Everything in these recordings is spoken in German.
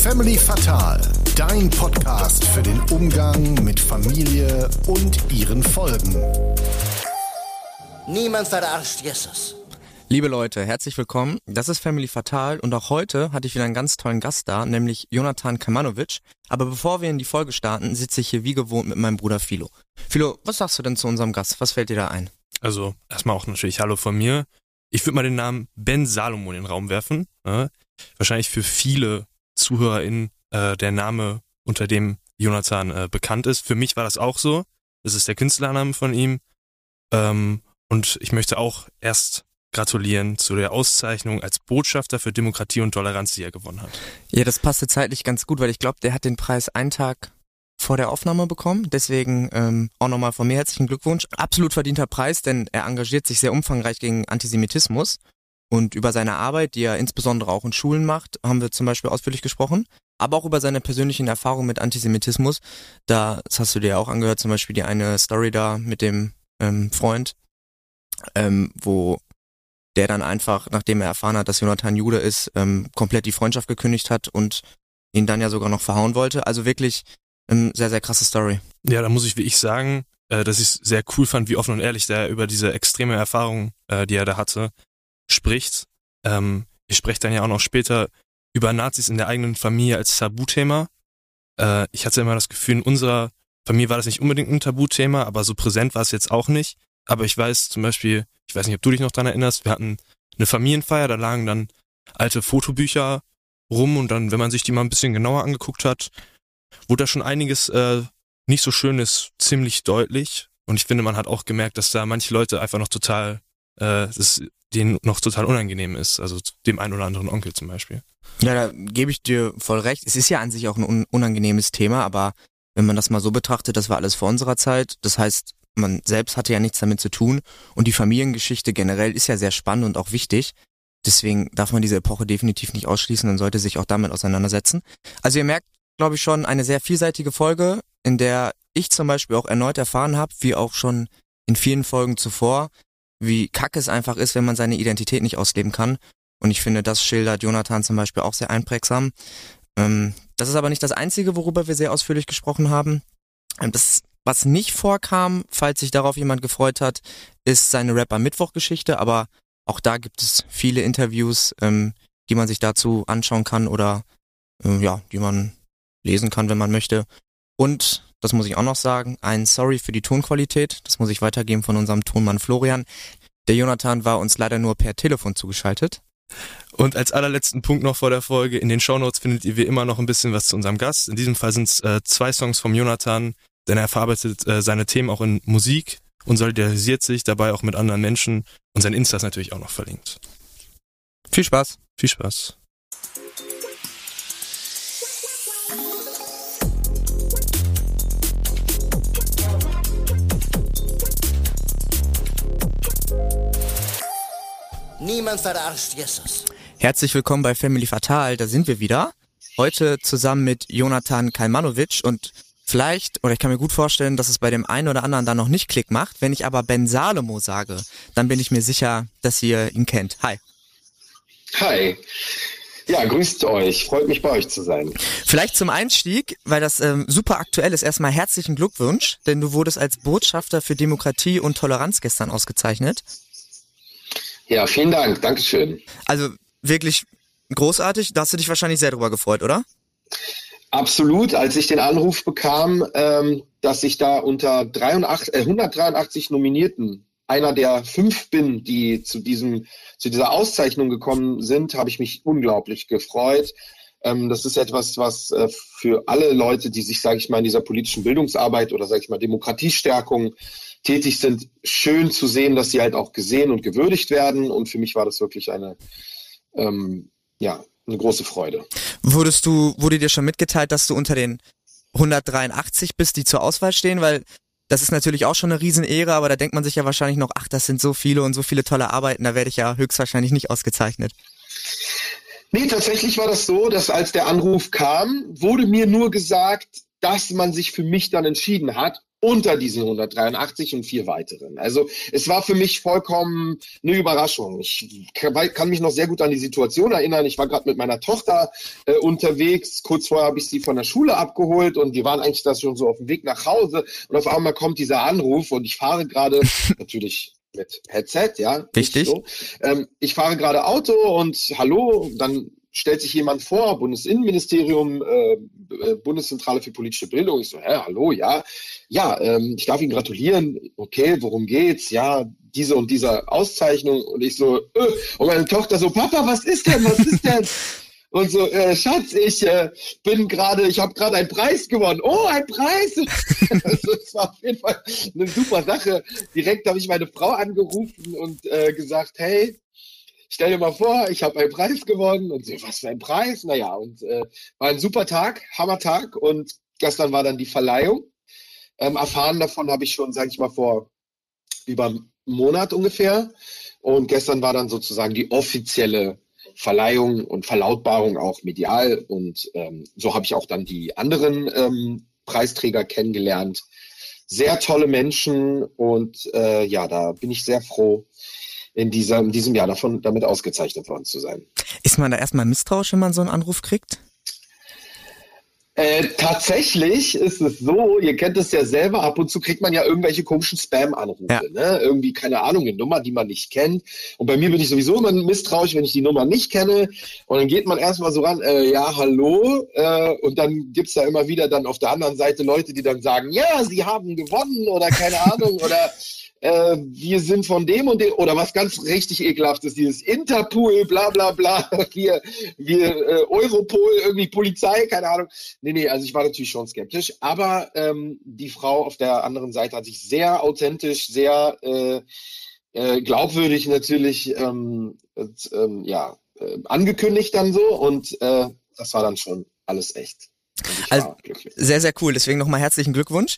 Family Fatal, dein Podcast für den Umgang mit Familie und ihren Folgen. Niemand verarscht Jesus. Liebe Leute, herzlich willkommen. Das ist Family Fatal und auch heute hatte ich wieder einen ganz tollen Gast da, nämlich Jonathan Kamanovic. Aber bevor wir in die Folge starten, sitze ich hier wie gewohnt mit meinem Bruder Philo. Philo, was sagst du denn zu unserem Gast? Was fällt dir da ein? Also erstmal auch natürlich Hallo von mir. Ich würde mal den Namen Ben Salomon in den Raum werfen. Ne? Wahrscheinlich für viele ZuhörerInnen äh, der Name, unter dem Jonathan äh, bekannt ist. Für mich war das auch so. Das ist der Künstlername von ihm. Ähm, und ich möchte auch erst gratulieren zu der Auszeichnung als Botschafter für Demokratie und Toleranz, die er gewonnen hat. Ja, das passte zeitlich ganz gut, weil ich glaube, der hat den Preis einen Tag vor der Aufnahme bekommen. Deswegen ähm, auch nochmal von mir herzlichen Glückwunsch. Absolut verdienter Preis, denn er engagiert sich sehr umfangreich gegen Antisemitismus. Und über seine Arbeit, die er insbesondere auch in Schulen macht, haben wir zum Beispiel ausführlich gesprochen. Aber auch über seine persönlichen Erfahrungen mit Antisemitismus. Da, das hast du dir auch angehört, zum Beispiel die eine Story da mit dem ähm, Freund, ähm, wo der dann einfach, nachdem er erfahren hat, dass Jonathan Jude ist, ähm, komplett die Freundschaft gekündigt hat und ihn dann ja sogar noch verhauen wollte. Also wirklich ähm, sehr, sehr krasse Story. Ja, da muss ich wie ich sagen, äh, dass ich es sehr cool fand, wie offen und ehrlich der über diese extreme Erfahrung, äh, die er da hatte, spricht. Ähm, ich spreche dann ja auch noch später über Nazis in der eigenen Familie als Tabuthema. Äh, ich hatte immer das Gefühl, in unserer Familie war das nicht unbedingt ein Tabuthema, aber so präsent war es jetzt auch nicht. Aber ich weiß zum Beispiel, ich weiß nicht, ob du dich noch dran erinnerst, wir hatten eine Familienfeier, da lagen dann alte Fotobücher rum und dann, wenn man sich die mal ein bisschen genauer angeguckt hat, wurde da schon einiges äh, nicht so schönes ziemlich deutlich. Und ich finde, man hat auch gemerkt, dass da manche Leute einfach noch total, äh, das denen noch total unangenehm ist. Also dem einen oder anderen Onkel zum Beispiel. Ja, da gebe ich dir voll recht. Es ist ja an sich auch ein unangenehmes Thema, aber wenn man das mal so betrachtet, das war alles vor unserer Zeit. Das heißt, man selbst hatte ja nichts damit zu tun und die Familiengeschichte generell ist ja sehr spannend und auch wichtig. Deswegen darf man diese Epoche definitiv nicht ausschließen und sollte sich auch damit auseinandersetzen. Also ihr merkt, glaube ich, schon eine sehr vielseitige Folge, in der ich zum Beispiel auch erneut erfahren habe, wie auch schon in vielen Folgen zuvor, wie kacke es einfach ist, wenn man seine Identität nicht ausleben kann. Und ich finde, das schildert Jonathan zum Beispiel auch sehr einprägsam. Ähm, das ist aber nicht das Einzige, worüber wir sehr ausführlich gesprochen haben. Ähm, das was nicht vorkam, falls sich darauf jemand gefreut hat, ist seine Rapper-Mittwoch-Geschichte, aber auch da gibt es viele Interviews, ähm, die man sich dazu anschauen kann oder äh, ja, die man lesen kann, wenn man möchte. Und, das muss ich auch noch sagen, ein Sorry für die Tonqualität. Das muss ich weitergeben von unserem Tonmann Florian. Der Jonathan war uns leider nur per Telefon zugeschaltet. Und als allerletzten Punkt noch vor der Folge, in den Shownotes findet ihr wie immer noch ein bisschen was zu unserem Gast. In diesem Fall sind es äh, zwei Songs vom Jonathan, denn er verarbeitet äh, seine Themen auch in Musik und solidarisiert sich dabei auch mit anderen Menschen und sein Insta ist natürlich auch noch verlinkt. Viel Spaß. Viel Spaß. Niemand verarscht Jesus. Herzlich willkommen bei Family Fatal, da sind wir wieder. Heute zusammen mit Jonathan Kalmanovic und Vielleicht, oder ich kann mir gut vorstellen, dass es bei dem einen oder anderen dann noch nicht Klick macht. Wenn ich aber Ben Salomo sage, dann bin ich mir sicher, dass ihr ihn kennt. Hi. Hi. Ja, grüßt euch. Freut mich bei euch zu sein. Vielleicht zum Einstieg, weil das ähm, super aktuell ist, erstmal herzlichen Glückwunsch, denn du wurdest als Botschafter für Demokratie und Toleranz gestern ausgezeichnet. Ja, vielen Dank. Dankeschön. Also wirklich großartig. Da hast du dich wahrscheinlich sehr drüber gefreut, oder? Absolut, als ich den Anruf bekam, ähm, dass ich da unter 83, äh, 183 Nominierten einer der fünf bin, die zu diesem zu dieser Auszeichnung gekommen sind, habe ich mich unglaublich gefreut. Ähm, das ist etwas, was äh, für alle Leute, die sich, sage ich mal, in dieser politischen Bildungsarbeit oder sage ich mal Demokratiestärkung tätig sind, schön zu sehen, dass sie halt auch gesehen und gewürdigt werden. Und für mich war das wirklich eine ähm, ja eine große Freude. Wurdest du, wurde dir schon mitgeteilt, dass du unter den 183 bist, die zur Auswahl stehen? Weil das ist natürlich auch schon eine Riesenehre, aber da denkt man sich ja wahrscheinlich noch, ach, das sind so viele und so viele tolle Arbeiten, da werde ich ja höchstwahrscheinlich nicht ausgezeichnet. Nee, tatsächlich war das so, dass als der Anruf kam, wurde mir nur gesagt, dass man sich für mich dann entschieden hat. Unter diesen 183 und vier weiteren. Also es war für mich vollkommen eine Überraschung. Ich kann mich noch sehr gut an die Situation erinnern. Ich war gerade mit meiner Tochter äh, unterwegs. Kurz vorher habe ich sie von der Schule abgeholt und wir waren eigentlich da schon so auf dem Weg nach Hause. Und auf einmal kommt dieser Anruf und ich fahre gerade natürlich mit Headset, ja. Wichtig. So. Ähm, ich fahre gerade Auto und hallo, dann stellt sich jemand vor, Bundesinnenministerium, äh, äh, Bundeszentrale für politische Bildung. Ich so, hä, hallo, ja, ja, ähm, ich darf Ihnen gratulieren. Okay, worum geht's? Ja, diese und diese Auszeichnung. Und ich so, äh, und meine Tochter so, Papa, was ist denn, was ist denn? und so, äh, Schatz, ich äh, bin gerade, ich habe gerade einen Preis gewonnen. Oh, ein Preis! also, das war auf jeden Fall eine super Sache. Direkt habe ich meine Frau angerufen und äh, gesagt, hey, stell dir mal vor, ich habe einen Preis gewonnen und so, was für ein Preis? Naja, und äh, war ein super Tag, Hammertag und gestern war dann die Verleihung. Ähm, erfahren davon habe ich schon, sage ich mal, vor über einem Monat ungefähr. Und gestern war dann sozusagen die offizielle Verleihung und Verlautbarung auch medial. Und ähm, so habe ich auch dann die anderen ähm, Preisträger kennengelernt. Sehr tolle Menschen und äh, ja, da bin ich sehr froh, in, dieser, in diesem Jahr davon damit ausgezeichnet worden zu sein. Ist man da erstmal misstrauisch, wenn man so einen Anruf kriegt? Äh, tatsächlich ist es so, ihr kennt es ja selber, ab und zu kriegt man ja irgendwelche komischen Spam-Anrufe. Ja. Ne? Irgendwie, keine Ahnung, eine Nummer, die man nicht kennt. Und bei mir bin ich sowieso immer misstrauisch, wenn ich die Nummer nicht kenne. Und dann geht man erstmal so ran, äh, ja, hallo. Äh, und dann gibt's da immer wieder dann auf der anderen Seite Leute, die dann sagen, ja, sie haben gewonnen oder keine Ahnung oder äh, wir sind von dem und dem, oder was ganz richtig ekelhaft ist, dieses Interpol, bla bla bla, wir, wir äh, Europol, irgendwie Polizei, keine Ahnung. Nee, nee, also ich war natürlich schon skeptisch, aber ähm, die Frau auf der anderen Seite hat sich sehr authentisch, sehr äh, äh, glaubwürdig natürlich ähm, und, ähm, ja, äh, angekündigt dann so und äh, das war dann schon alles echt. Also, sehr, sehr cool. Deswegen nochmal herzlichen Glückwunsch.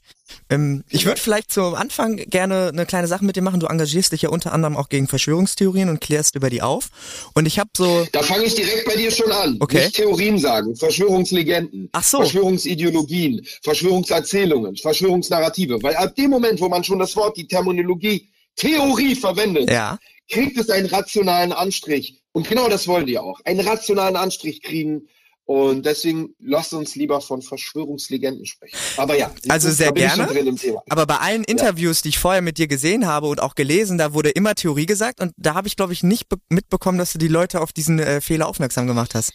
Ähm, ich würde vielleicht zum Anfang gerne eine kleine Sache mit dir machen. Du engagierst dich ja unter anderem auch gegen Verschwörungstheorien und klärst über die auf. Und ich habe so. Da fange ich direkt bei dir schon an. Okay. Nicht Theorien sagen, Verschwörungslegenden, Ach so. Verschwörungsideologien, Verschwörungserzählungen, Verschwörungsnarrative. Weil ab dem Moment, wo man schon das Wort, die Terminologie Theorie verwendet, ja. kriegt es einen rationalen Anstrich. Und genau das wollen die auch. Einen rationalen Anstrich kriegen und deswegen lasst uns lieber von Verschwörungslegenden sprechen. Aber ja, also sehr gerne. Aber bei allen Interviews, ja. die ich vorher mit dir gesehen habe und auch gelesen, da wurde immer Theorie gesagt und da habe ich glaube ich nicht mitbekommen, dass du die Leute auf diesen äh, Fehler aufmerksam gemacht hast.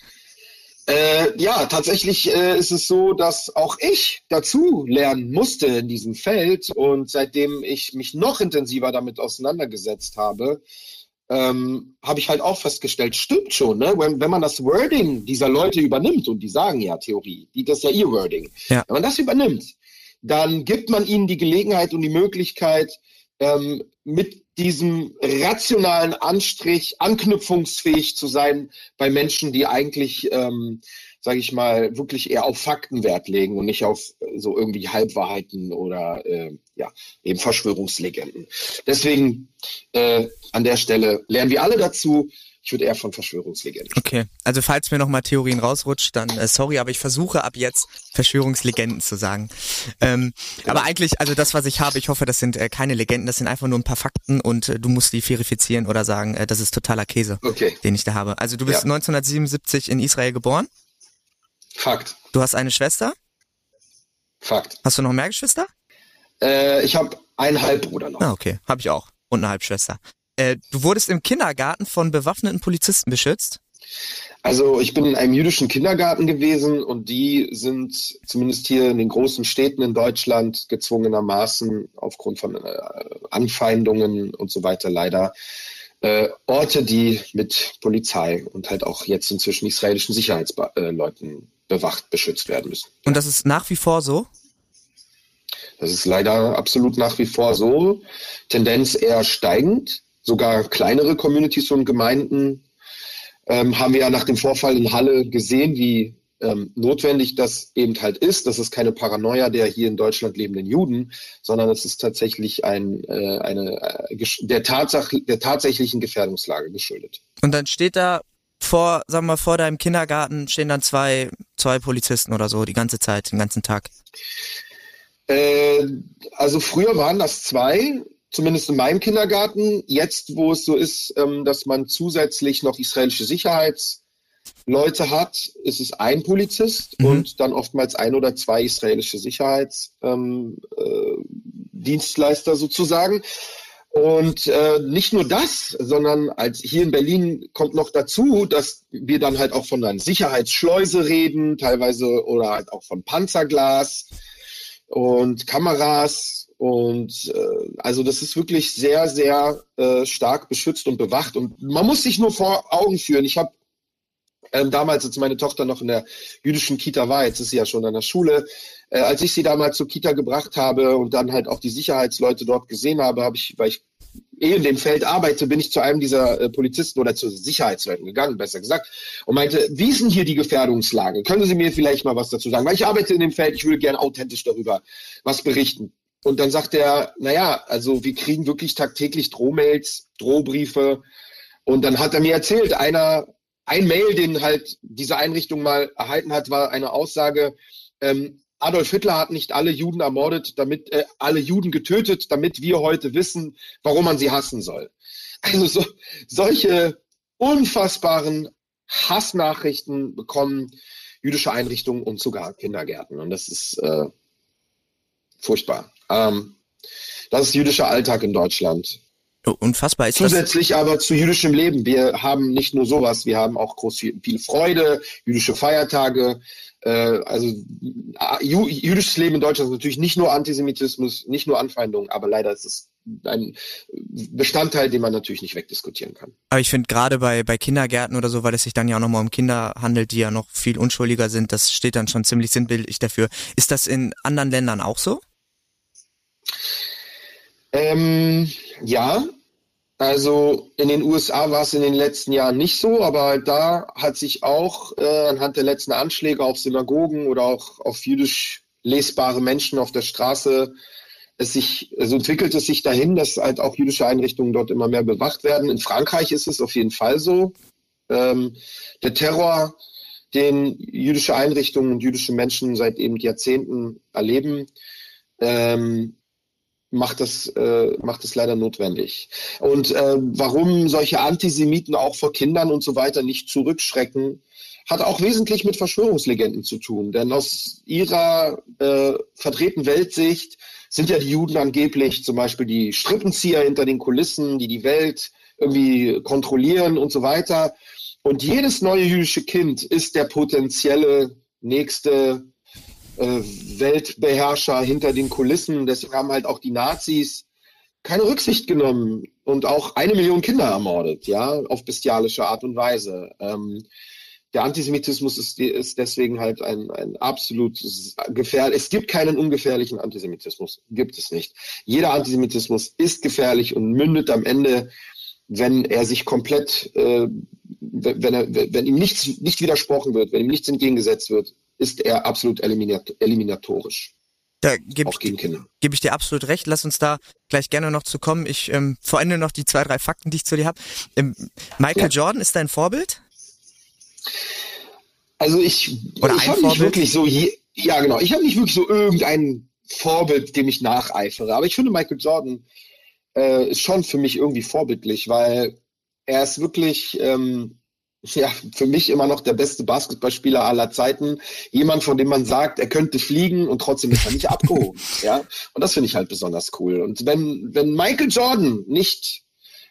Äh, ja, tatsächlich äh, ist es so, dass auch ich dazu lernen musste in diesem Feld und seitdem ich mich noch intensiver damit auseinandergesetzt habe, ähm, habe ich halt auch festgestellt, stimmt schon, ne? Wenn, wenn man das Wording dieser Leute übernimmt, und die sagen ja Theorie, die, das ist ja ihr Wording, ja. wenn man das übernimmt, dann gibt man ihnen die Gelegenheit und die Möglichkeit, ähm, mit diesem rationalen Anstrich anknüpfungsfähig zu sein bei Menschen, die eigentlich ähm, sage ich mal, wirklich eher auf Fakten Wert legen und nicht auf äh, so irgendwie Halbwahrheiten oder äh, ja, eben Verschwörungslegenden. Deswegen äh, an der Stelle lernen wir alle dazu. Ich würde eher von Verschwörungslegenden. Okay, also falls mir nochmal Theorien rausrutscht, dann äh, sorry, aber ich versuche ab jetzt Verschwörungslegenden zu sagen. Ähm, genau. Aber eigentlich, also das, was ich habe, ich hoffe, das sind äh, keine Legenden, das sind einfach nur ein paar Fakten und äh, du musst die verifizieren oder sagen, äh, das ist totaler Käse, okay. den ich da habe. Also du bist ja. 1977 in Israel geboren. Fakt. Du hast eine Schwester? Fakt. Hast du noch mehr Geschwister? Äh, ich habe einen Halbbruder noch. Ah, okay. Habe ich auch. Und eine Halbschwester. Äh, du wurdest im Kindergarten von bewaffneten Polizisten beschützt? Also ich bin in einem jüdischen Kindergarten gewesen und die sind zumindest hier in den großen Städten in Deutschland gezwungenermaßen aufgrund von äh, Anfeindungen und so weiter leider äh, Orte, die mit Polizei und halt auch jetzt inzwischen israelischen Sicherheitsleuten bewacht, beschützt werden müssen. Und das ist nach wie vor so? Das ist leider absolut nach wie vor so. Tendenz eher steigend. Sogar kleinere Communities und Gemeinden ähm, haben wir ja nach dem Vorfall in Halle gesehen, wie ähm, notwendig das eben halt ist. Das ist keine Paranoia der hier in Deutschland lebenden Juden, sondern es ist tatsächlich ein, äh, eine, äh, der, Tatsach, der tatsächlichen Gefährdungslage geschuldet. Und dann steht da vor, sagen wir mal, vor deinem Kindergarten stehen dann zwei, zwei Polizisten oder so die ganze Zeit, den ganzen Tag. Äh, also früher waren das zwei, zumindest in meinem Kindergarten. Jetzt, wo es so ist, ähm, dass man zusätzlich noch israelische Sicherheitsleute hat, ist es ein Polizist mhm. und dann oftmals ein oder zwei israelische Sicherheitsdienstleister ähm, äh, sozusagen. Und äh, nicht nur das, sondern als hier in Berlin kommt noch dazu, dass wir dann halt auch von einer Sicherheitsschleuse reden, teilweise oder halt auch von Panzerglas und Kameras. Und äh, also das ist wirklich sehr, sehr äh, stark beschützt und bewacht. Und man muss sich nur vor Augen führen. Ich habe ähm, damals, als meine Tochter noch in der jüdischen Kita war, jetzt ist sie ja schon an der Schule, äh, als ich sie damals zur Kita gebracht habe und dann halt auch die Sicherheitsleute dort gesehen habe, habe ich, weil ich eh in dem Feld arbeite, bin ich zu einem dieser äh, Polizisten oder zu Sicherheitsleuten gegangen, besser gesagt, und meinte, wie ist denn hier die Gefährdungslage? Können Sie mir vielleicht mal was dazu sagen? Weil ich arbeite in dem Feld, ich würde gerne authentisch darüber was berichten. Und dann sagt er, naja, also wir kriegen wirklich tagtäglich Drohmails, Drohbriefe. Und dann hat er mir erzählt, einer, ein Mail, den halt diese Einrichtung mal erhalten hat, war eine Aussage, ähm, Adolf Hitler hat nicht alle Juden ermordet, damit äh, alle Juden getötet, damit wir heute wissen, warum man sie hassen soll. Also so, solche unfassbaren Hassnachrichten bekommen jüdische Einrichtungen und sogar Kindergärten. Und das ist äh, furchtbar. Ähm, das ist jüdischer Alltag in Deutschland. Unfassbar ist Zusätzlich das aber zu jüdischem Leben. Wir haben nicht nur sowas, wir haben auch groß viel, Freude, jüdische Feiertage, äh, also jüdisches Leben in Deutschland ist natürlich nicht nur Antisemitismus, nicht nur Anfeindung, aber leider ist es ein Bestandteil, den man natürlich nicht wegdiskutieren kann. Aber ich finde gerade bei, bei Kindergärten oder so, weil es sich dann ja auch nochmal um Kinder handelt, die ja noch viel unschuldiger sind, das steht dann schon ziemlich sinnbildlich dafür. Ist das in anderen Ländern auch so? Ähm, ja, also in den USA war es in den letzten Jahren nicht so, aber da hat sich auch äh, anhand der letzten Anschläge auf Synagogen oder auch auf jüdisch lesbare Menschen auf der Straße es sich, also entwickelt es sich dahin, dass halt auch jüdische Einrichtungen dort immer mehr bewacht werden. In Frankreich ist es auf jeden Fall so. Ähm, der Terror, den jüdische Einrichtungen und jüdische Menschen seit eben Jahrzehnten erleben, ähm, macht das, äh, macht es leider notwendig. Und äh, warum solche Antisemiten auch vor Kindern und so weiter nicht zurückschrecken, hat auch wesentlich mit Verschwörungslegenden zu tun. Denn aus ihrer äh, verdrehten Weltsicht sind ja die Juden angeblich zum Beispiel die Strippenzieher hinter den Kulissen, die die Welt irgendwie kontrollieren und so weiter. Und jedes neue jüdische Kind ist der potenzielle nächste äh, Weltbeherrscher hinter den Kulissen. Deswegen haben halt auch die Nazis keine Rücksicht genommen und auch eine Million Kinder ermordet, ja, auf bestialische Art und Weise. Ähm, der Antisemitismus ist, ist deswegen halt ein, ein absolut gefährlich. Es gibt keinen ungefährlichen Antisemitismus, gibt es nicht. Jeder Antisemitismus ist gefährlich und mündet am Ende, wenn er sich komplett, äh, wenn, er, wenn ihm nichts nicht widersprochen wird, wenn ihm nichts entgegengesetzt wird, ist er absolut eliminat eliminatorisch. Da gebe ich, geb ich dir absolut recht. Lass uns da gleich gerne noch zu kommen. Ich ähm, vor allem noch die zwei, drei Fakten, die ich zu dir habe. Ähm, Michael ja. Jordan ist dein Vorbild? Also ich, Oder ich habe nicht wirklich so, je, ja genau, ich habe nicht wirklich so irgendein Vorbild, dem ich nacheifere. Aber ich finde Michael Jordan äh, ist schon für mich irgendwie vorbildlich, weil er ist wirklich ähm, ja, für mich immer noch der beste Basketballspieler aller Zeiten. Jemand, von dem man sagt, er könnte fliegen und trotzdem ist er nicht abgehoben. Ja, und das finde ich halt besonders cool. Und wenn, wenn Michael Jordan nicht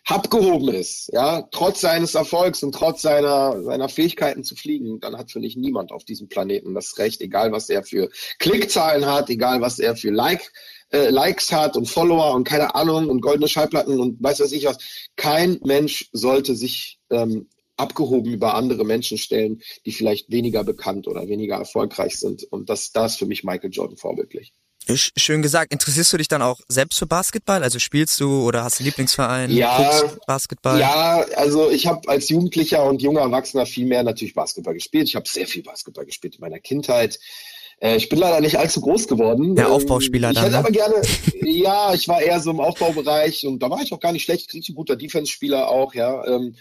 abgehoben ist, ja, trotz seines Erfolgs und trotz seiner, seiner Fähigkeiten zu fliegen, dann hat, finde ich, niemand auf diesem Planeten das Recht, egal was er für Klickzahlen hat, egal was er für Like, äh, Likes hat und Follower und keine Ahnung und goldene Schallplatten und weiß was ich was. Kein Mensch sollte sich ähm, abgehoben über andere Menschen stellen, die vielleicht weniger bekannt oder weniger erfolgreich sind. Und das, das ist für mich Michael Jordan vorbildlich. Schön gesagt. Interessierst du dich dann auch selbst für Basketball? Also spielst du oder hast du Lieblingsverein? Ja, Basketball? Ja, also ich habe als Jugendlicher und junger Erwachsener viel mehr natürlich Basketball gespielt. Ich habe sehr viel Basketball gespielt in meiner Kindheit. Äh, ich bin leider nicht allzu groß geworden. Der Aufbauspieler ich dann. Ich hätte ne? aber gerne, ja, ich war eher so im Aufbaubereich und da war ich auch gar nicht schlecht. Ich ein guter Defense-Spieler auch, ja. Ähm,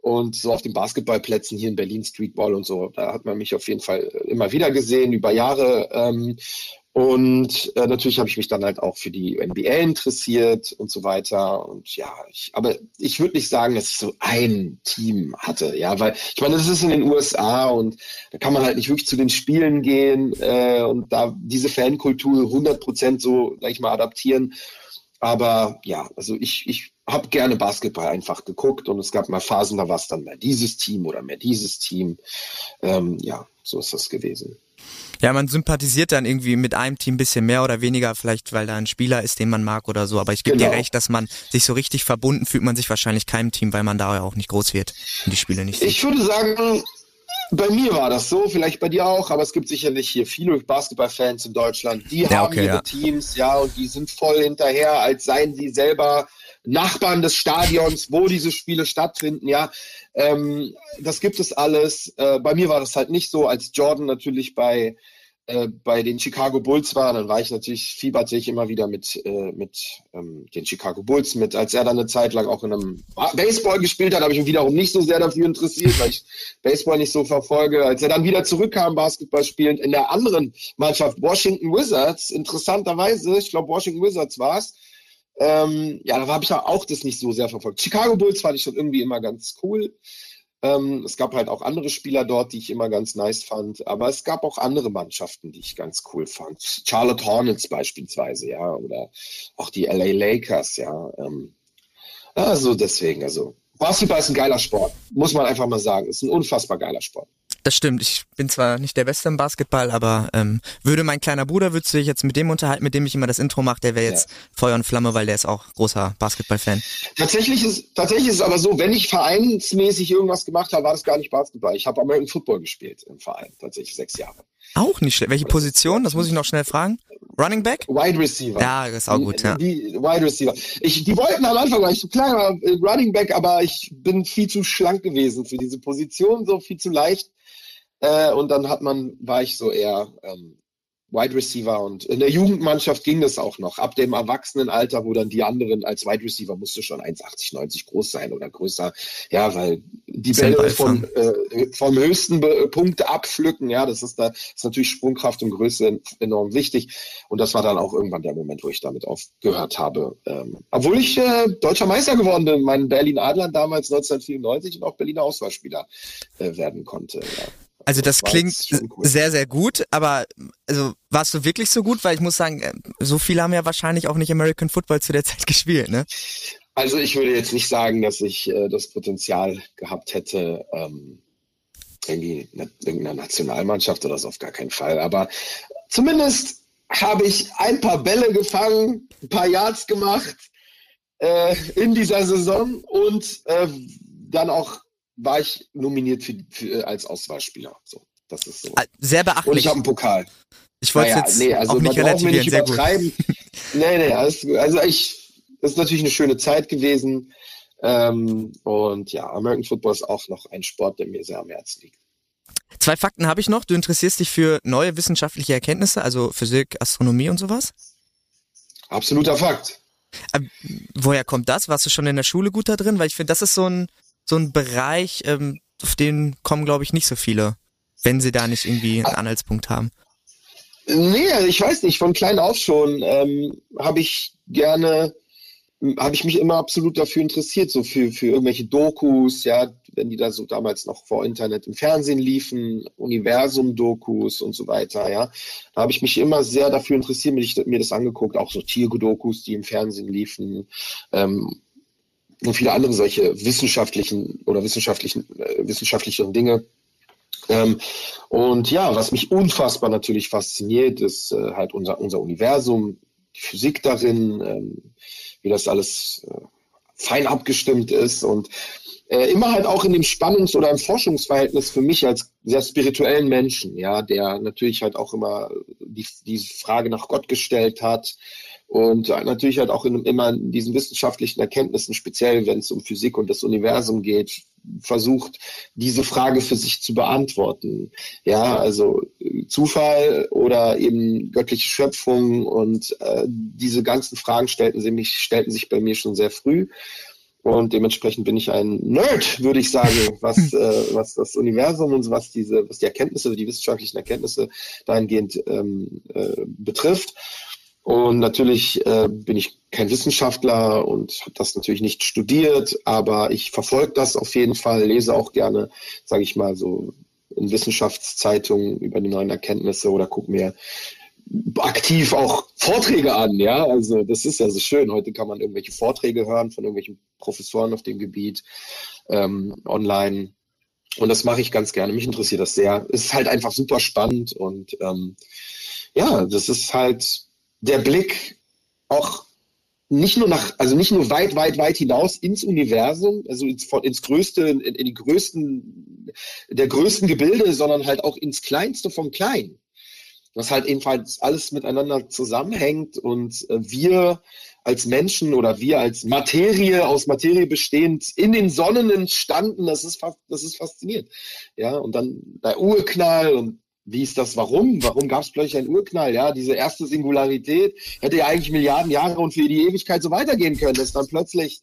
Und so auf den Basketballplätzen hier in Berlin, Streetball und so, da hat man mich auf jeden Fall immer wieder gesehen, über Jahre. Ähm, und äh, natürlich habe ich mich dann halt auch für die NBA interessiert und so weiter. Und ja, ich, aber ich würde nicht sagen, dass ich so ein Team hatte, ja, weil ich meine, das ist in den USA und da kann man halt nicht wirklich zu den Spielen gehen äh, und da diese Fankultur 100 Prozent so, sag ich mal, adaptieren. Aber ja, also ich, ich habe gerne Basketball einfach geguckt und es gab mal Phasen, da war es dann mehr dieses Team oder mehr dieses Team. Ähm, ja, so ist das gewesen. Ja, man sympathisiert dann irgendwie mit einem Team ein bisschen mehr oder weniger, vielleicht weil da ein Spieler ist, den man mag oder so. Aber ich gebe genau. dir recht, dass man sich so richtig verbunden fühlt man sich wahrscheinlich keinem Team, weil man da ja auch nicht groß wird und die Spiele nicht sieht. Ich würde sagen, bei mir war das so, vielleicht bei dir auch, aber es gibt sicherlich hier viele Basketballfans in Deutschland, die ja, haben okay, ihre ja. Teams, ja, und die sind voll hinterher, als seien sie selber Nachbarn des Stadions, wo diese Spiele stattfinden, ja. Ähm, das gibt es alles. Äh, bei mir war das halt nicht so, als Jordan natürlich bei äh, bei den Chicago Bulls war, dann war ich natürlich, fieberte ich immer wieder mit, äh, mit ähm, den Chicago Bulls mit. Als er dann eine Zeit lang auch in einem Baseball gespielt hat, habe ich mich wiederum nicht so sehr dafür interessiert, weil ich Baseball nicht so verfolge. Als er dann wieder zurückkam, Basketball spielend, in der anderen Mannschaft, Washington Wizards, interessanterweise, ich glaube Washington Wizards war es, ähm, ja, da habe ich auch das nicht so sehr verfolgt. Chicago Bulls fand ich schon irgendwie immer ganz cool. Ähm, es gab halt auch andere Spieler dort, die ich immer ganz nice fand, aber es gab auch andere Mannschaften, die ich ganz cool fand. Charlotte Hornets beispielsweise, ja, oder auch die LA Lakers, ja. Ähm, also deswegen, also Basketball ist ein geiler Sport, muss man einfach mal sagen. Ist ein unfassbar geiler Sport. Das stimmt. Ich bin zwar nicht der Beste im Basketball, aber ähm, würde mein kleiner Bruder, würdest du dich jetzt mit dem unterhalten, mit dem ich immer das Intro mache, der wäre jetzt ja. Feuer und Flamme, weil der ist auch großer Basketball-Fan. Tatsächlich ist, tatsächlich ist es aber so, wenn ich vereinsmäßig irgendwas gemacht habe, war das gar nicht Basketball. Ich habe American Football gespielt im Verein, tatsächlich sechs Jahre. Auch nicht schlecht. Welche Position? Das muss ich noch schnell fragen. Running Back? Wide Receiver. Ja, das ist auch gut, ja. Die, Wide Receiver. Ich, die wollten am Anfang, war ich so kleiner äh, Running Back, aber ich bin viel zu schlank gewesen für diese Position, so viel zu leicht. Äh, und dann hat man, war ich so eher ähm, Wide Receiver und in der Jugendmannschaft ging das auch noch. Ab dem Erwachsenenalter, wo dann die anderen als Wide Receiver musste schon 1,80, 90 groß sein oder größer. Ja, weil die Bälle vom, äh, vom höchsten Be Punkt abpflücken, ja, das ist da ist natürlich Sprungkraft und Größe enorm wichtig. Und das war dann auch irgendwann der Moment, wo ich damit aufgehört habe. Ähm, obwohl ich äh, deutscher Meister geworden bin, meinen Berlin Adlern damals 1994 und auch Berliner Auswahlspieler äh, werden konnte. Ja. Also das klingt cool. sehr, sehr gut, aber also warst du wirklich so gut? Weil ich muss sagen, äh, so viele haben ja wahrscheinlich auch nicht American Football zu der Zeit gespielt, ne? Also ich würde jetzt nicht sagen, dass ich äh, das Potenzial gehabt hätte, ähm, irgendwie in irgendeiner Nationalmannschaft oder so auf gar keinen Fall. Aber zumindest habe ich ein paar Bälle gefangen, ein paar Yards gemacht äh, in dieser Saison und äh, dann auch war ich nominiert für, für, äh, als Auswahlspieler. So, das ist so. Sehr beachtlich. Und ich habe einen Pokal. Ich wollte naja, jetzt nee, also auch nicht relativieren, nicht sehr gut. nee, nee, also ich, das ist natürlich eine schöne Zeit gewesen. Ähm, und ja, American Football ist auch noch ein Sport, der mir sehr am Herzen liegt. Zwei Fakten habe ich noch. Du interessierst dich für neue wissenschaftliche Erkenntnisse, also Physik, Astronomie und sowas? Absoluter Fakt. Aber woher kommt das? Warst du schon in der Schule gut da drin? Weil ich finde, das ist so ein, so ein Bereich, ähm, auf den kommen, glaube ich, nicht so viele, wenn sie da nicht irgendwie einen Anhaltspunkt haben. Nee, ich weiß nicht, von klein auf schon ähm, habe ich gerne, habe ich mich immer absolut dafür interessiert, so für, für irgendwelche Dokus, ja, wenn die da so damals noch vor Internet im Fernsehen liefen, Universum-Dokus und so weiter, ja. Da habe ich mich immer sehr dafür interessiert, mir, mir das angeguckt, auch so Tierdokus, die im Fernsehen liefen. Ähm, und viele andere solche wissenschaftlichen oder wissenschaftlichen, äh, wissenschaftlicheren Dinge. Ähm, und ja, was mich unfassbar natürlich fasziniert, ist äh, halt unser, unser Universum, die Physik darin, ähm, wie das alles äh, fein abgestimmt ist und äh, immer halt auch in dem Spannungs- oder im Forschungsverhältnis für mich als sehr spirituellen Menschen, ja, der natürlich halt auch immer die, die Frage nach Gott gestellt hat und natürlich halt auch in, immer in diesen wissenschaftlichen Erkenntnissen, speziell wenn es um Physik und das Universum geht, versucht, diese Frage für sich zu beantworten. Ja, also Zufall oder eben göttliche Schöpfung und äh, diese ganzen Fragen stellten, sie mich, stellten sich bei mir schon sehr früh. Und dementsprechend bin ich ein Nerd, würde ich sagen, was, äh, was das Universum und was diese, was die Erkenntnisse, die wissenschaftlichen Erkenntnisse dahingehend ähm, äh, betrifft. Und natürlich äh, bin ich kein Wissenschaftler und habe das natürlich nicht studiert, aber ich verfolge das auf jeden Fall, lese auch gerne, sage ich mal, so in Wissenschaftszeitungen über die neuen Erkenntnisse oder gucke mir aktiv auch Vorträge an, ja. Also das ist ja so schön. Heute kann man irgendwelche Vorträge hören von irgendwelchen Professoren auf dem Gebiet ähm, online. Und das mache ich ganz gerne. Mich interessiert das sehr. Es ist halt einfach super spannend und ähm, ja, das ist halt der Blick auch nicht nur nach, also nicht nur weit, weit, weit hinaus ins Universum, also ins, ins größte, in, in die größten, der größten Gebilde, sondern halt auch ins Kleinste vom Kleinen was halt ebenfalls alles miteinander zusammenhängt und äh, wir als Menschen oder wir als Materie aus Materie bestehend in den Sonnen entstanden, das ist das ist faszinierend. Ja, und dann der Urknall und wie ist das, warum? Warum gab es plötzlich einen Urknall? Ja, diese erste Singularität hätte ja eigentlich Milliarden Jahre und für die Ewigkeit so weitergehen können, dass dann plötzlich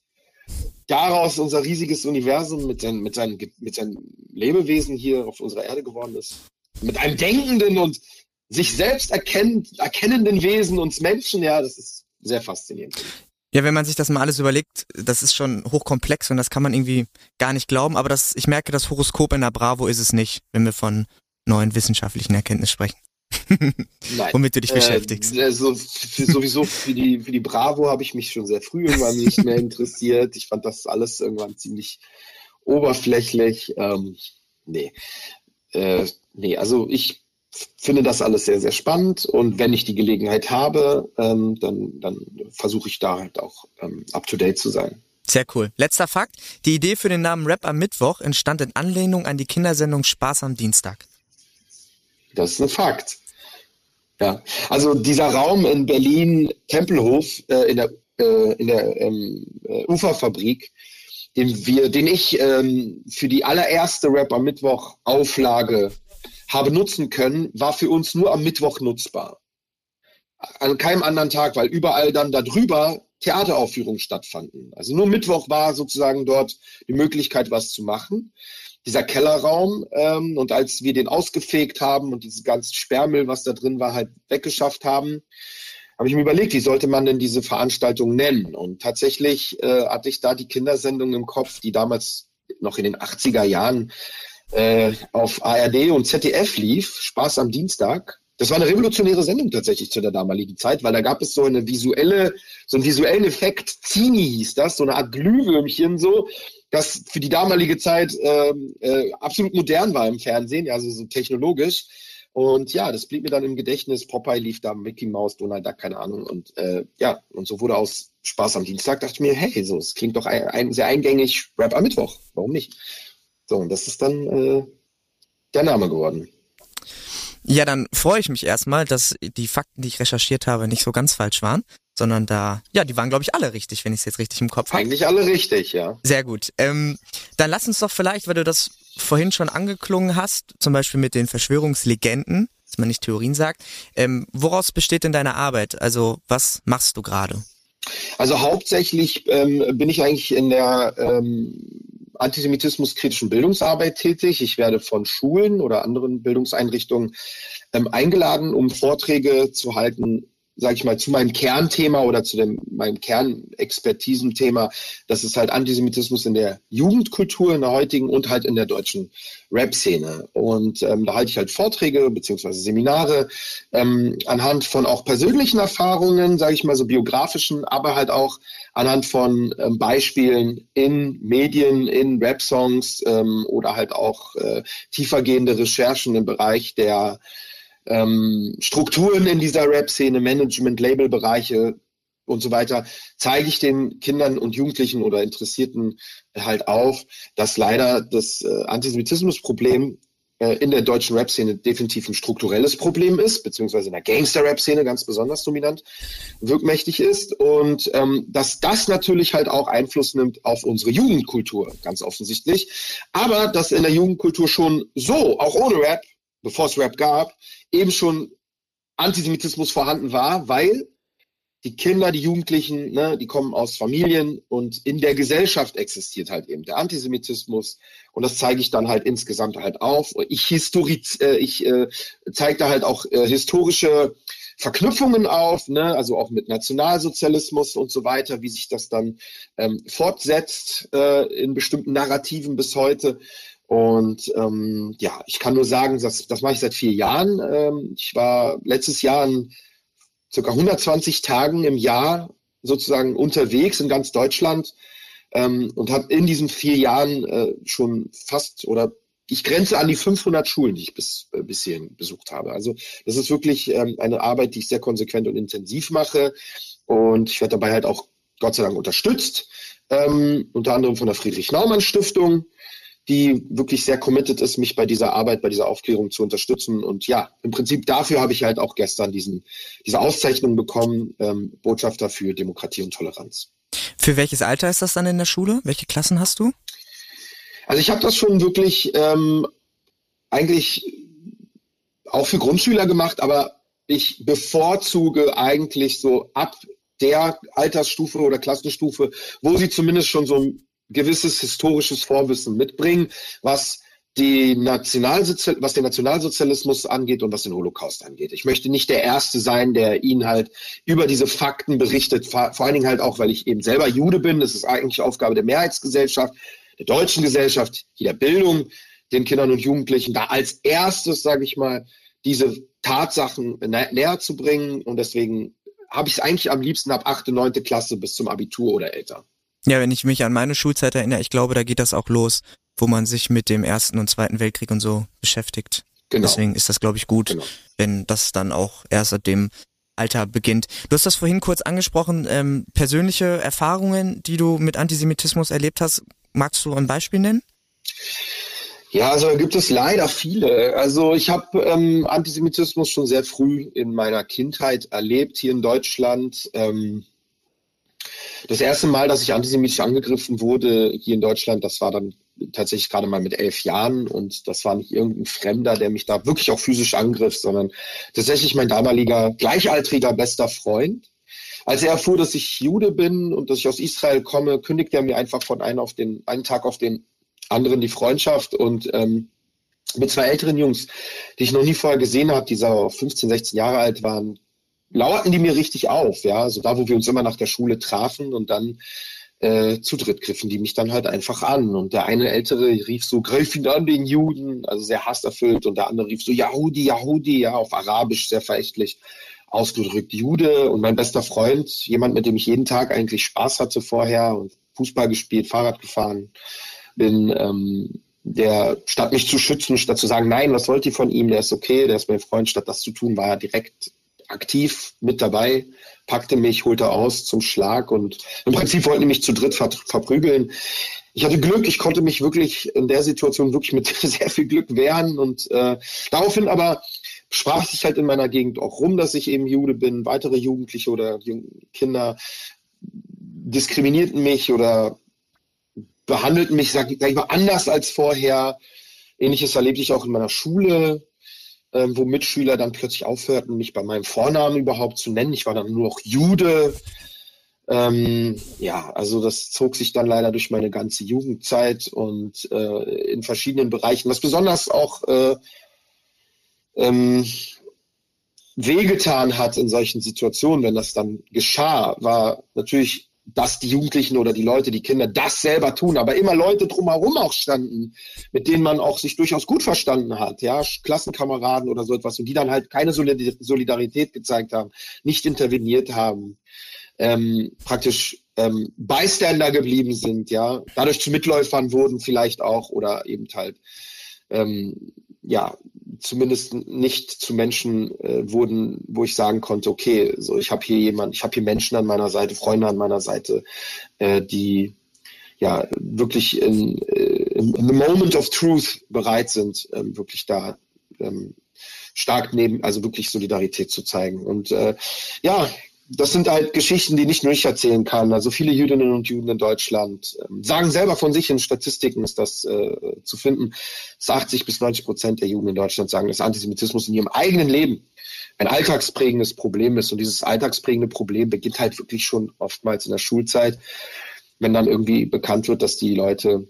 daraus unser riesiges Universum mit seinen, mit seinen, mit seinen Lebewesen hier auf unserer Erde geworden ist. Mit einem denkenden und sich selbst erkennt, erkennenden Wesen, uns Menschen, ja, das ist sehr faszinierend. Ja, wenn man sich das mal alles überlegt, das ist schon hochkomplex und das kann man irgendwie gar nicht glauben, aber das, ich merke, das Horoskop in der Bravo ist es nicht, wenn wir von neuen wissenschaftlichen Erkenntnissen sprechen. Nein. Womit du dich beschäftigst. Äh, also sowieso für die, für die Bravo habe ich mich schon sehr früh irgendwann nicht mehr interessiert. Ich fand das alles irgendwann ziemlich oberflächlich. Ähm, nee. Äh, nee, also ich finde das alles sehr, sehr spannend und wenn ich die Gelegenheit habe, ähm, dann, dann versuche ich da halt auch ähm, up-to-date zu sein. Sehr cool. Letzter Fakt. Die Idee für den Namen Rap am Mittwoch entstand in Anlehnung an die Kindersendung Spaß am Dienstag. Das ist ein Fakt. Ja, also dieser Raum in Berlin Tempelhof äh, in der, äh, in der ähm, äh, Uferfabrik, den wir, den ich ähm, für die allererste Rap am Mittwoch Auflage habe nutzen können, war für uns nur am Mittwoch nutzbar. An keinem anderen Tag, weil überall dann darüber Theateraufführungen stattfanden. Also nur Mittwoch war sozusagen dort die Möglichkeit, was zu machen. Dieser Kellerraum. Ähm, und als wir den ausgefegt haben und dieses ganze Sperrmüll, was da drin war, halt weggeschafft haben, habe ich mir überlegt, wie sollte man denn diese Veranstaltung nennen? Und tatsächlich äh, hatte ich da die Kindersendung im Kopf, die damals noch in den 80er Jahren äh, auf ARD und ZDF lief, Spaß am Dienstag. Das war eine revolutionäre Sendung tatsächlich zu der damaligen Zeit, weil da gab es so eine visuelle, so einen visuellen Effekt, Zini hieß das, so eine Art Glühwürmchen so, das für die damalige Zeit äh, äh, absolut modern war im Fernsehen, ja, also so technologisch. Und ja, das blieb mir dann im Gedächtnis. Popeye lief da, Mickey Mouse, Donald Duck, keine Ahnung. Und äh, ja, und so wurde aus Spaß am Dienstag, dachte ich mir, hey, so, es klingt doch ein, ein, sehr eingängig, Rap am Mittwoch. Warum nicht? So, und das ist dann äh, der Name geworden. Ja, dann freue ich mich erstmal, dass die Fakten, die ich recherchiert habe, nicht so ganz falsch waren, sondern da, ja, die waren, glaube ich, alle richtig, wenn ich es jetzt richtig im Kopf habe. Eigentlich alle richtig, ja. Sehr gut. Ähm, dann lass uns doch vielleicht, weil du das vorhin schon angeklungen hast, zum Beispiel mit den Verschwörungslegenden, dass man nicht Theorien sagt, ähm, woraus besteht denn deine Arbeit? Also was machst du gerade? Also hauptsächlich ähm, bin ich eigentlich in der ähm, antisemitismuskritischen Bildungsarbeit tätig. Ich werde von Schulen oder anderen Bildungseinrichtungen ähm, eingeladen, um Vorträge zu halten sage ich mal, zu meinem Kernthema oder zu dem, meinem Kernexpertisenthema, das ist halt Antisemitismus in der Jugendkultur, in der heutigen und halt in der deutschen Rap-Szene. Und ähm, da halte ich halt Vorträge beziehungsweise Seminare ähm, anhand von auch persönlichen Erfahrungen, sage ich mal so biografischen, aber halt auch anhand von ähm, Beispielen in Medien, in Rap-Songs ähm, oder halt auch äh, tiefergehende Recherchen im Bereich der ähm, Strukturen in dieser Rap-Szene, Management, Labelbereiche und so weiter, zeige ich den Kindern und Jugendlichen oder Interessierten halt auf, dass leider das äh, Antisemitismusproblem äh, in der deutschen Rap-Szene definitiv ein strukturelles Problem ist, beziehungsweise in der Gangster-Rap-Szene ganz besonders dominant wirkmächtig ist und ähm, dass das natürlich halt auch Einfluss nimmt auf unsere Jugendkultur, ganz offensichtlich, aber dass in der Jugendkultur schon so, auch ohne Rap, bevor es Rap gab, eben schon Antisemitismus vorhanden war, weil die Kinder, die Jugendlichen, ne, die kommen aus Familien und in der Gesellschaft existiert halt eben der Antisemitismus und das zeige ich dann halt insgesamt halt auf. Ich äh, ich äh, zeige da halt auch äh, historische Verknüpfungen auf, ne, also auch mit Nationalsozialismus und so weiter, wie sich das dann ähm, fortsetzt äh, in bestimmten Narrativen bis heute. Und ähm, ja, ich kann nur sagen, das, das mache ich seit vier Jahren. Ähm, ich war letztes Jahr in circa 120 Tagen im Jahr sozusagen unterwegs in ganz Deutschland ähm, und habe in diesen vier Jahren äh, schon fast oder ich grenze an die 500 Schulen, die ich bis, äh, bis hierhin besucht habe. Also das ist wirklich ähm, eine Arbeit, die ich sehr konsequent und intensiv mache und ich werde dabei halt auch Gott sei Dank unterstützt, ähm, unter anderem von der Friedrich-Naumann-Stiftung die wirklich sehr committed ist, mich bei dieser Arbeit, bei dieser Aufklärung zu unterstützen. Und ja, im Prinzip dafür habe ich halt auch gestern diesen, diese Auszeichnung bekommen, ähm, Botschafter für Demokratie und Toleranz. Für welches Alter ist das dann in der Schule? Welche Klassen hast du? Also ich habe das schon wirklich ähm, eigentlich auch für Grundschüler gemacht, aber ich bevorzuge eigentlich so ab der Altersstufe oder Klassenstufe, wo sie zumindest schon so gewisses historisches Vorwissen mitbringen, was die Nationalsozial was den Nationalsozialismus angeht und was den Holocaust angeht. Ich möchte nicht der Erste sein, der Ihnen halt über diese Fakten berichtet, vor allen Dingen halt auch, weil ich eben selber Jude bin. Das ist eigentlich Aufgabe der Mehrheitsgesellschaft, der deutschen Gesellschaft, der Bildung, den Kindern und Jugendlichen, da als erstes, sage ich mal, diese Tatsachen nä näher zu bringen. Und deswegen habe ich es eigentlich am liebsten ab 8., 9. Klasse bis zum Abitur oder älter. Ja, wenn ich mich an meine Schulzeit erinnere, ich glaube, da geht das auch los, wo man sich mit dem Ersten und Zweiten Weltkrieg und so beschäftigt. Genau. Deswegen ist das, glaube ich, gut, genau. wenn das dann auch erst seit dem Alter beginnt. Du hast das vorhin kurz angesprochen, ähm, persönliche Erfahrungen, die du mit Antisemitismus erlebt hast. Magst du ein Beispiel nennen? Ja, also da gibt es leider viele. Also ich habe ähm, Antisemitismus schon sehr früh in meiner Kindheit erlebt hier in Deutschland. Ähm, das erste Mal, dass ich antisemitisch angegriffen wurde hier in Deutschland, das war dann tatsächlich gerade mal mit elf Jahren und das war nicht irgendein Fremder, der mich da wirklich auch physisch angriff, sondern tatsächlich mein damaliger gleichaltriger bester Freund. Als er erfuhr, dass ich Jude bin und dass ich aus Israel komme, kündigte er mir einfach von einem auf den einen Tag auf den anderen die Freundschaft und ähm, mit zwei älteren Jungs, die ich noch nie vorher gesehen habe, die so 15, 16 Jahre alt waren, lauerten die mir richtig auf, ja, also da, wo wir uns immer nach der Schule trafen und dann äh, zu dritt griffen die mich dann halt einfach an. Und der eine Ältere rief so, greif ihn an, den Juden, also sehr hasserfüllt. Und der andere rief so, Yahudi, Yahudi, ja, auf Arabisch sehr verächtlich ausgedrückt, Jude. Und mein bester Freund, jemand, mit dem ich jeden Tag eigentlich Spaß hatte vorher und Fußball gespielt, Fahrrad gefahren bin, ähm, der statt mich zu schützen, statt zu sagen, nein, was wollt ihr von ihm, der ist okay, der ist mein Freund, statt das zu tun, war er direkt aktiv mit dabei, packte mich, holte aus zum Schlag und im Prinzip wollten die mich zu dritt ver verprügeln. Ich hatte Glück, ich konnte mich wirklich in der Situation wirklich mit sehr viel Glück wehren und äh, daraufhin aber sprach sich halt in meiner Gegend auch rum, dass ich eben Jude bin. Weitere Jugendliche oder Kinder diskriminierten mich oder behandelten mich, sag, sag ich mal, anders als vorher. Ähnliches erlebte ich auch in meiner Schule ähm, wo Mitschüler dann plötzlich aufhörten, mich bei meinem Vornamen überhaupt zu nennen. Ich war dann nur noch Jude. Ähm, ja, also das zog sich dann leider durch meine ganze Jugendzeit und äh, in verschiedenen Bereichen. Was besonders auch äh, ähm, wehgetan hat in solchen Situationen, wenn das dann geschah, war natürlich dass die Jugendlichen oder die Leute, die Kinder das selber tun, aber immer Leute drumherum auch standen, mit denen man auch sich durchaus gut verstanden hat, ja, Klassenkameraden oder so etwas und die dann halt keine Solidarität gezeigt haben, nicht interveniert haben, ähm, praktisch ähm, Bystander geblieben sind, ja, dadurch zu Mitläufern wurden vielleicht auch oder eben halt ähm, ja zumindest nicht zu Menschen äh, wurden, wo ich sagen konnte, okay, so ich habe hier jemand, ich habe hier Menschen an meiner Seite, Freunde an meiner Seite, äh, die ja wirklich in, äh, in, in the moment of truth bereit sind, ähm, wirklich da ähm, stark neben, also wirklich Solidarität zu zeigen. Und äh, ja, das sind halt Geschichten, die nicht nur ich erzählen kann. Also viele Jüdinnen und Juden in Deutschland äh, sagen selber von sich in Statistiken ist das äh, zu finden, dass 80 bis 90 Prozent der Juden in Deutschland sagen, dass Antisemitismus in ihrem eigenen Leben ein alltagsprägendes Problem ist. Und dieses alltagsprägende Problem beginnt halt wirklich schon oftmals in der Schulzeit, wenn dann irgendwie bekannt wird, dass die Leute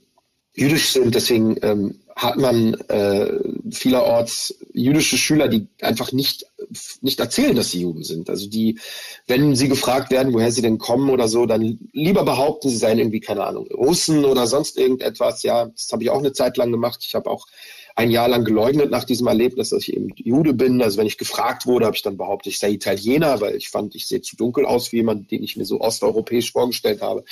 jüdisch sind. Deswegen ähm, hat man äh, vielerorts jüdische Schüler, die einfach nicht, nicht erzählen, dass sie Juden sind. Also die, wenn sie gefragt werden, woher sie denn kommen oder so, dann lieber behaupten, sie seien irgendwie, keine Ahnung, Russen oder sonst irgendetwas. Ja, das habe ich auch eine Zeit lang gemacht. Ich habe auch ein Jahr lang geleugnet nach diesem Erlebnis, dass ich eben Jude bin. Also wenn ich gefragt wurde, habe ich dann behauptet, ich sei Italiener, weil ich fand, ich sehe zu dunkel aus wie jemand, den ich mir so osteuropäisch vorgestellt habe.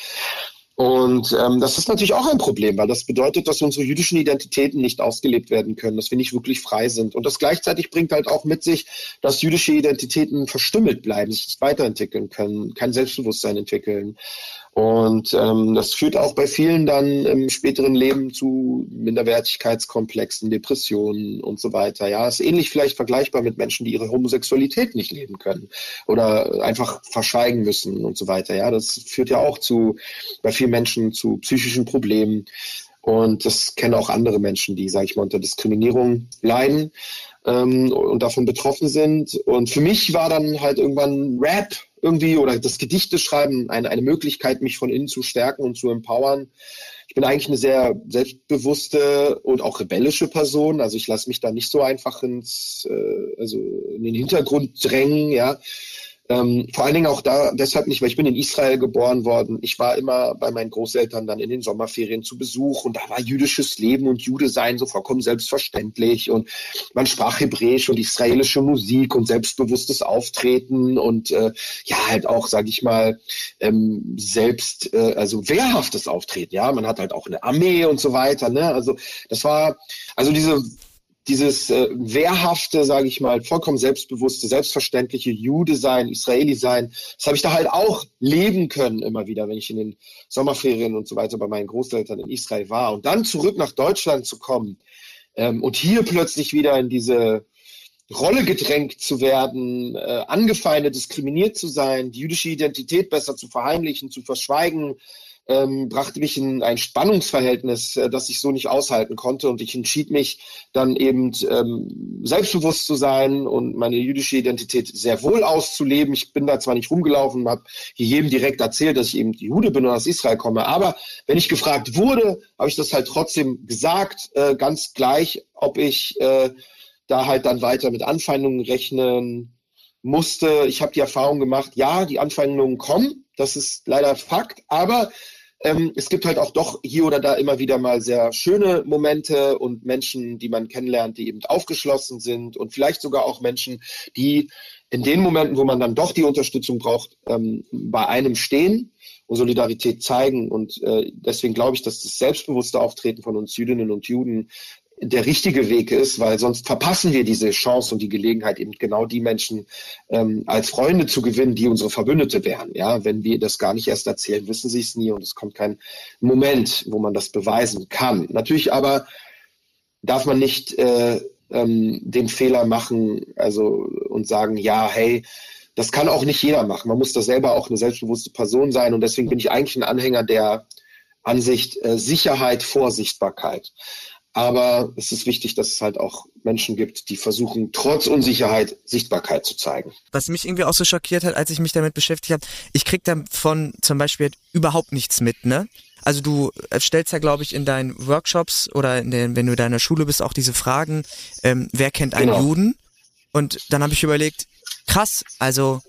Und ähm, das ist natürlich auch ein Problem, weil das bedeutet, dass unsere jüdischen Identitäten nicht ausgelebt werden können, dass wir nicht wirklich frei sind. Und das gleichzeitig bringt halt auch mit sich, dass jüdische Identitäten verstümmelt bleiben, sich weiterentwickeln können, kein Selbstbewusstsein entwickeln. Und ähm, das führt auch bei vielen dann im späteren Leben zu Minderwertigkeitskomplexen, Depressionen und so weiter. Ja, ist ähnlich vielleicht vergleichbar mit Menschen, die ihre Homosexualität nicht leben können oder einfach verschweigen müssen und so weiter. Ja, das führt ja auch zu bei vielen Menschen zu psychischen Problemen. Und das kennen auch andere Menschen, die, sage ich mal, unter Diskriminierung leiden ähm, und davon betroffen sind. Und für mich war dann halt irgendwann Rap irgendwie oder das Gedichte schreiben eine, eine Möglichkeit, mich von innen zu stärken und zu empowern. Ich bin eigentlich eine sehr selbstbewusste und auch rebellische Person. Also ich lasse mich da nicht so einfach ins, äh, also in den Hintergrund drängen, ja. Ähm, vor allen Dingen auch da deshalb nicht, weil ich bin in Israel geboren worden. Ich war immer bei meinen Großeltern dann in den Sommerferien zu Besuch und da war jüdisches Leben und Jude sein so vollkommen selbstverständlich und man sprach Hebräisch und israelische Musik und selbstbewusstes Auftreten und äh, ja halt auch, sage ich mal, ähm, selbst äh, also wehrhaftes Auftreten. Ja, man hat halt auch eine Armee und so weiter. Ne? Also das war also diese dieses äh, wehrhafte, sage ich mal, vollkommen selbstbewusste, selbstverständliche Jude sein, Israeli sein, das habe ich da halt auch leben können immer wieder, wenn ich in den Sommerferien und so weiter bei meinen Großeltern in Israel war. Und dann zurück nach Deutschland zu kommen ähm, und hier plötzlich wieder in diese Rolle gedrängt zu werden, äh, angefeindet, diskriminiert zu sein, die jüdische Identität besser zu verheimlichen, zu verschweigen, ähm, brachte mich in ein Spannungsverhältnis, äh, das ich so nicht aushalten konnte. Und ich entschied mich dann eben ähm, selbstbewusst zu sein und meine jüdische Identität sehr wohl auszuleben. Ich bin da zwar nicht rumgelaufen, habe jedem direkt erzählt, dass ich eben Jude bin und aus Israel komme. Aber wenn ich gefragt wurde, habe ich das halt trotzdem gesagt, äh, ganz gleich, ob ich äh, da halt dann weiter mit Anfeindungen rechnen musste. Ich habe die Erfahrung gemacht, ja, die Anfeindungen kommen, das ist leider Fakt, aber ähm, es gibt halt auch doch hier oder da immer wieder mal sehr schöne Momente und Menschen, die man kennenlernt, die eben aufgeschlossen sind und vielleicht sogar auch Menschen, die in den Momenten, wo man dann doch die Unterstützung braucht, ähm, bei einem stehen und Solidarität zeigen. Und äh, deswegen glaube ich, dass das selbstbewusste Auftreten von uns Jüdinnen und Juden der richtige Weg ist, weil sonst verpassen wir diese Chance und die Gelegenheit, eben genau die Menschen ähm, als Freunde zu gewinnen, die unsere Verbündete wären. Ja, wenn wir das gar nicht erst erzählen, wissen sie es nie und es kommt kein Moment, wo man das beweisen kann. Natürlich aber darf man nicht äh, ähm, den Fehler machen, also und sagen, ja, hey, das kann auch nicht jeder machen. Man muss da selber auch eine selbstbewusste Person sein und deswegen bin ich eigentlich ein Anhänger der Ansicht äh, Sicherheit vor Sichtbarkeit. Aber es ist wichtig, dass es halt auch Menschen gibt, die versuchen, trotz Unsicherheit Sichtbarkeit zu zeigen. Was mich irgendwie auch so schockiert hat, als ich mich damit beschäftigt habe, ich krieg davon zum Beispiel überhaupt nichts mit, ne? Also du stellst ja, glaube ich, in deinen Workshops oder in den, wenn du in deiner Schule bist, auch diese Fragen, ähm, wer kennt einen genau. Juden? Und dann habe ich überlegt, krass, also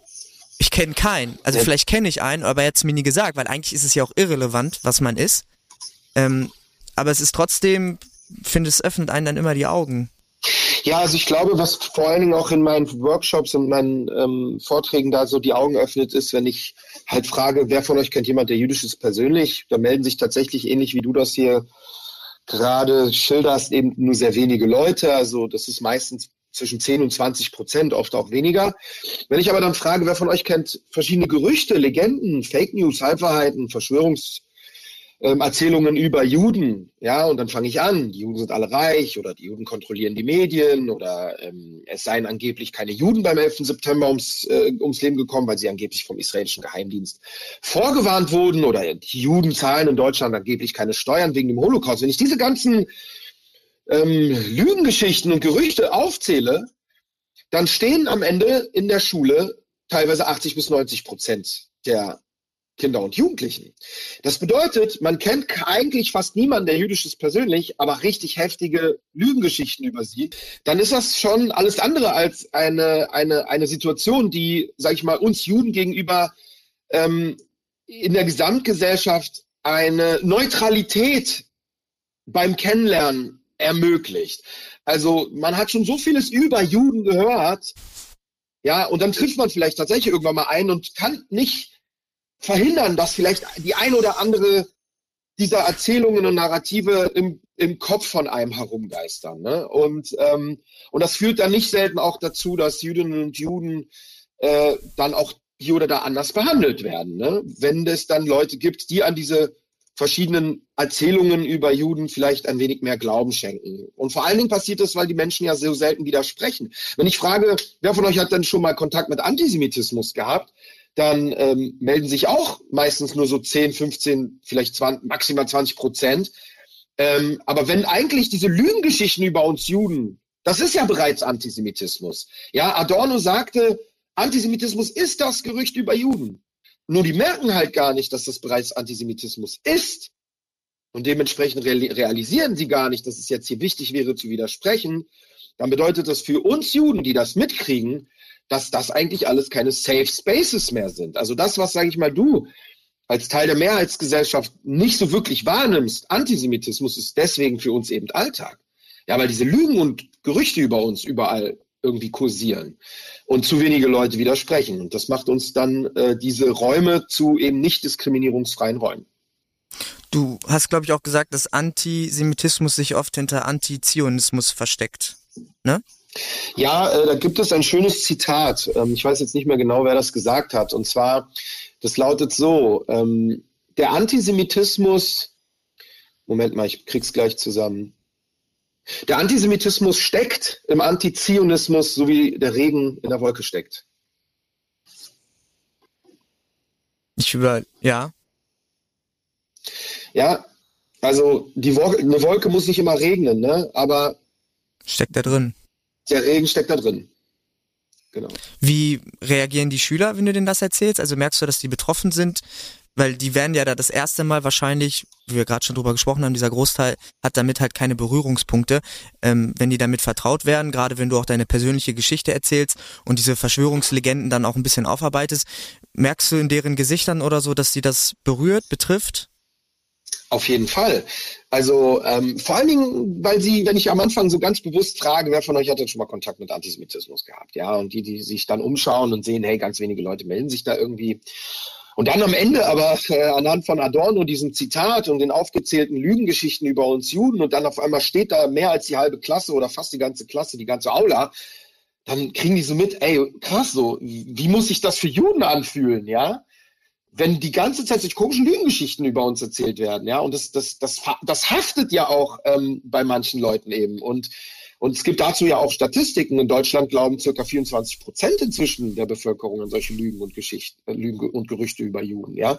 ich kenne keinen. Also ja. vielleicht kenne ich einen, aber er hat es mir nie gesagt, weil eigentlich ist es ja auch irrelevant, was man ist. Ähm, aber es ist trotzdem finde, es öffnet einen dann immer die Augen. Ja, also ich glaube, was vor allen Dingen auch in meinen Workshops und meinen ähm, Vorträgen da so die Augen öffnet, ist, wenn ich halt frage, wer von euch kennt jemand, der jüdisch ist persönlich, da melden sich tatsächlich ähnlich wie du das hier gerade schilderst, eben nur sehr wenige Leute. Also das ist meistens zwischen 10 und 20 Prozent, oft auch weniger. Wenn ich aber dann frage, wer von euch kennt verschiedene Gerüchte, Legenden, Fake News, Halbwahrheiten, Verschwörungs ähm, Erzählungen über Juden, ja, und dann fange ich an, die Juden sind alle reich oder die Juden kontrollieren die Medien oder ähm, es seien angeblich keine Juden beim 11. September ums, äh, ums Leben gekommen, weil sie angeblich vom israelischen Geheimdienst vorgewarnt wurden oder die Juden zahlen in Deutschland angeblich keine Steuern wegen dem Holocaust. Wenn ich diese ganzen ähm, Lügengeschichten und Gerüchte aufzähle, dann stehen am Ende in der Schule teilweise 80 bis 90 Prozent der Kinder und Jugendlichen. Das bedeutet, man kennt eigentlich fast niemanden, der jüdisch ist persönlich, aber richtig heftige Lügengeschichten über sie. Dann ist das schon alles andere als eine, eine, eine Situation, die, sag ich mal, uns Juden gegenüber ähm, in der Gesamtgesellschaft eine Neutralität beim Kennenlernen ermöglicht. Also man hat schon so vieles über Juden gehört, ja, und dann trifft man vielleicht tatsächlich irgendwann mal ein und kann nicht verhindern, dass vielleicht die ein oder andere dieser Erzählungen und Narrative im, im Kopf von einem herumgeistern. Ne? Und, ähm, und das führt dann nicht selten auch dazu, dass Jüdinnen und Juden äh, dann auch hier oder da anders behandelt werden. Ne? Wenn es dann Leute gibt, die an diese verschiedenen Erzählungen über Juden vielleicht ein wenig mehr Glauben schenken. Und vor allen Dingen passiert das, weil die Menschen ja so selten widersprechen. Wenn ich frage, wer von euch hat denn schon mal Kontakt mit Antisemitismus gehabt, dann ähm, melden sich auch meistens nur so 10, 15, vielleicht 20, maximal 20 Prozent. Ähm, aber wenn eigentlich diese Lügengeschichten über uns Juden, das ist ja bereits Antisemitismus. Ja, Adorno sagte, Antisemitismus ist das Gerücht über Juden. Nur die merken halt gar nicht, dass das bereits Antisemitismus ist. Und dementsprechend realisieren sie gar nicht, dass es jetzt hier wichtig wäre zu widersprechen. Dann bedeutet das für uns Juden, die das mitkriegen, dass das eigentlich alles keine Safe Spaces mehr sind. Also das, was, sage ich mal, du als Teil der Mehrheitsgesellschaft nicht so wirklich wahrnimmst, Antisemitismus ist deswegen für uns eben Alltag. Ja, weil diese Lügen und Gerüchte über uns überall irgendwie kursieren und zu wenige Leute widersprechen. Und das macht uns dann äh, diese Räume zu eben nicht diskriminierungsfreien Räumen. Du hast, glaube ich, auch gesagt, dass Antisemitismus sich oft hinter Antizionismus versteckt. Ne? Ja, äh, da gibt es ein schönes Zitat. Ähm, ich weiß jetzt nicht mehr genau, wer das gesagt hat. Und zwar, das lautet so, ähm, der Antisemitismus, Moment mal, ich krieg's gleich zusammen. Der Antisemitismus steckt im Antizionismus, so wie der Regen in der Wolke steckt. Ich über, ja. Ja, also die Wolke, eine Wolke muss nicht immer regnen, ne? Aber steckt da drin der Regen steckt da drin. Genau. Wie reagieren die Schüler, wenn du denen das erzählst? Also merkst du, dass die betroffen sind? Weil die werden ja da das erste Mal wahrscheinlich, wie wir gerade schon drüber gesprochen haben, dieser Großteil hat damit halt keine Berührungspunkte. Ähm, wenn die damit vertraut werden, gerade wenn du auch deine persönliche Geschichte erzählst und diese Verschwörungslegenden dann auch ein bisschen aufarbeitest, merkst du in deren Gesichtern oder so, dass sie das berührt, betrifft? Auf jeden Fall. Also ähm, vor allen Dingen, weil sie, wenn ich am Anfang so ganz bewusst frage, wer von euch hat denn schon mal Kontakt mit Antisemitismus gehabt, ja, und die, die sich dann umschauen und sehen, hey, ganz wenige Leute melden sich da irgendwie. Und dann am Ende aber äh, anhand von Adorno, diesem Zitat und den aufgezählten Lügengeschichten über uns Juden und dann auf einmal steht da mehr als die halbe Klasse oder fast die ganze Klasse, die ganze Aula, dann kriegen die so mit, ey, krass so, wie muss sich das für Juden anfühlen, ja? Wenn die ganze Zeit solche komischen Lügengeschichten über uns erzählt werden, ja, und das, das, das, das haftet ja auch ähm, bei manchen Leuten eben. Und und es gibt dazu ja auch Statistiken. In Deutschland glauben circa 24 Prozent inzwischen der Bevölkerung an solche Lügen und Geschichten, äh, Lügen und Gerüchte über Juden, ja.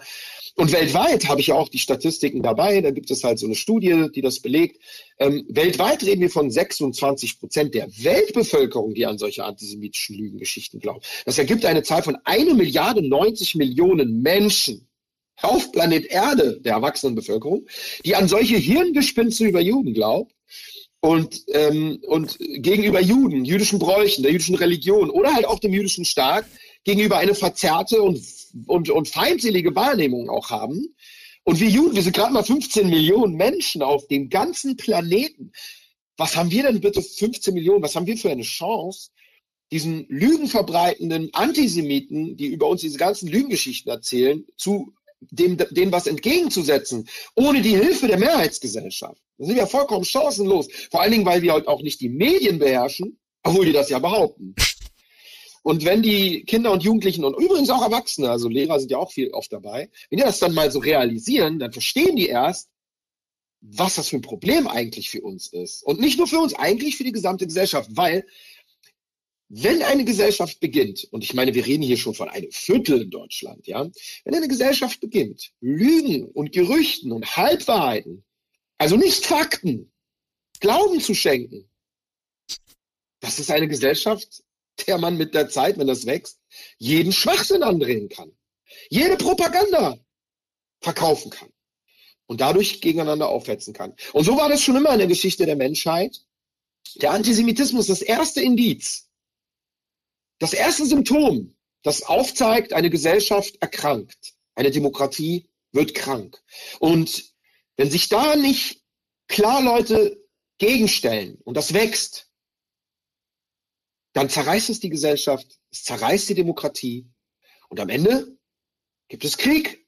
Und weltweit habe ich ja auch die Statistiken dabei. Da gibt es halt so eine Studie, die das belegt. Ähm, weltweit reden wir von 26 Prozent der Weltbevölkerung, die an solche antisemitischen Lügengeschichten glauben. Das ergibt eine Zahl von 1 Milliarde 90 Millionen Menschen auf Planet Erde, der erwachsenen Bevölkerung, die an solche Hirngespinste über Juden glaubt und, ähm, und gegenüber Juden, jüdischen Bräuchen, der jüdischen Religion oder halt auch dem jüdischen Staat gegenüber eine verzerrte und, und, und feindselige Wahrnehmung auch haben. Und wir Juden, wir sind gerade mal 15 Millionen Menschen auf dem ganzen Planeten. Was haben wir denn bitte 15 Millionen? Was haben wir für eine Chance, diesen lügenverbreitenden Antisemiten, die über uns diese ganzen Lügengeschichten erzählen, zu dem, dem was entgegenzusetzen, ohne die Hilfe der Mehrheitsgesellschaft. Da sind wir vollkommen chancenlos. Vor allen Dingen, weil wir halt auch nicht die Medien beherrschen, obwohl die das ja behaupten. Und wenn die Kinder und Jugendlichen und übrigens auch Erwachsene, also Lehrer sind ja auch viel oft dabei, wenn die das dann mal so realisieren, dann verstehen die erst, was das für ein Problem eigentlich für uns ist. Und nicht nur für uns, eigentlich für die gesamte Gesellschaft, weil wenn eine Gesellschaft beginnt, und ich meine, wir reden hier schon von einem Viertel in Deutschland, ja, wenn eine Gesellschaft beginnt, Lügen und Gerüchten und Halbwahrheiten, also nicht Fakten, Glauben zu schenken, das ist eine Gesellschaft, der man mit der Zeit, wenn das wächst, jeden Schwachsinn andrehen kann. Jede Propaganda verkaufen kann. Und dadurch gegeneinander aufhetzen kann. Und so war das schon immer in der Geschichte der Menschheit. Der Antisemitismus, das erste Indiz, das erste Symptom, das aufzeigt, eine Gesellschaft erkrankt. Eine Demokratie wird krank. Und wenn sich da nicht klar Leute gegenstellen und das wächst, dann zerreißt es die Gesellschaft, es zerreißt die Demokratie und am Ende gibt es Krieg,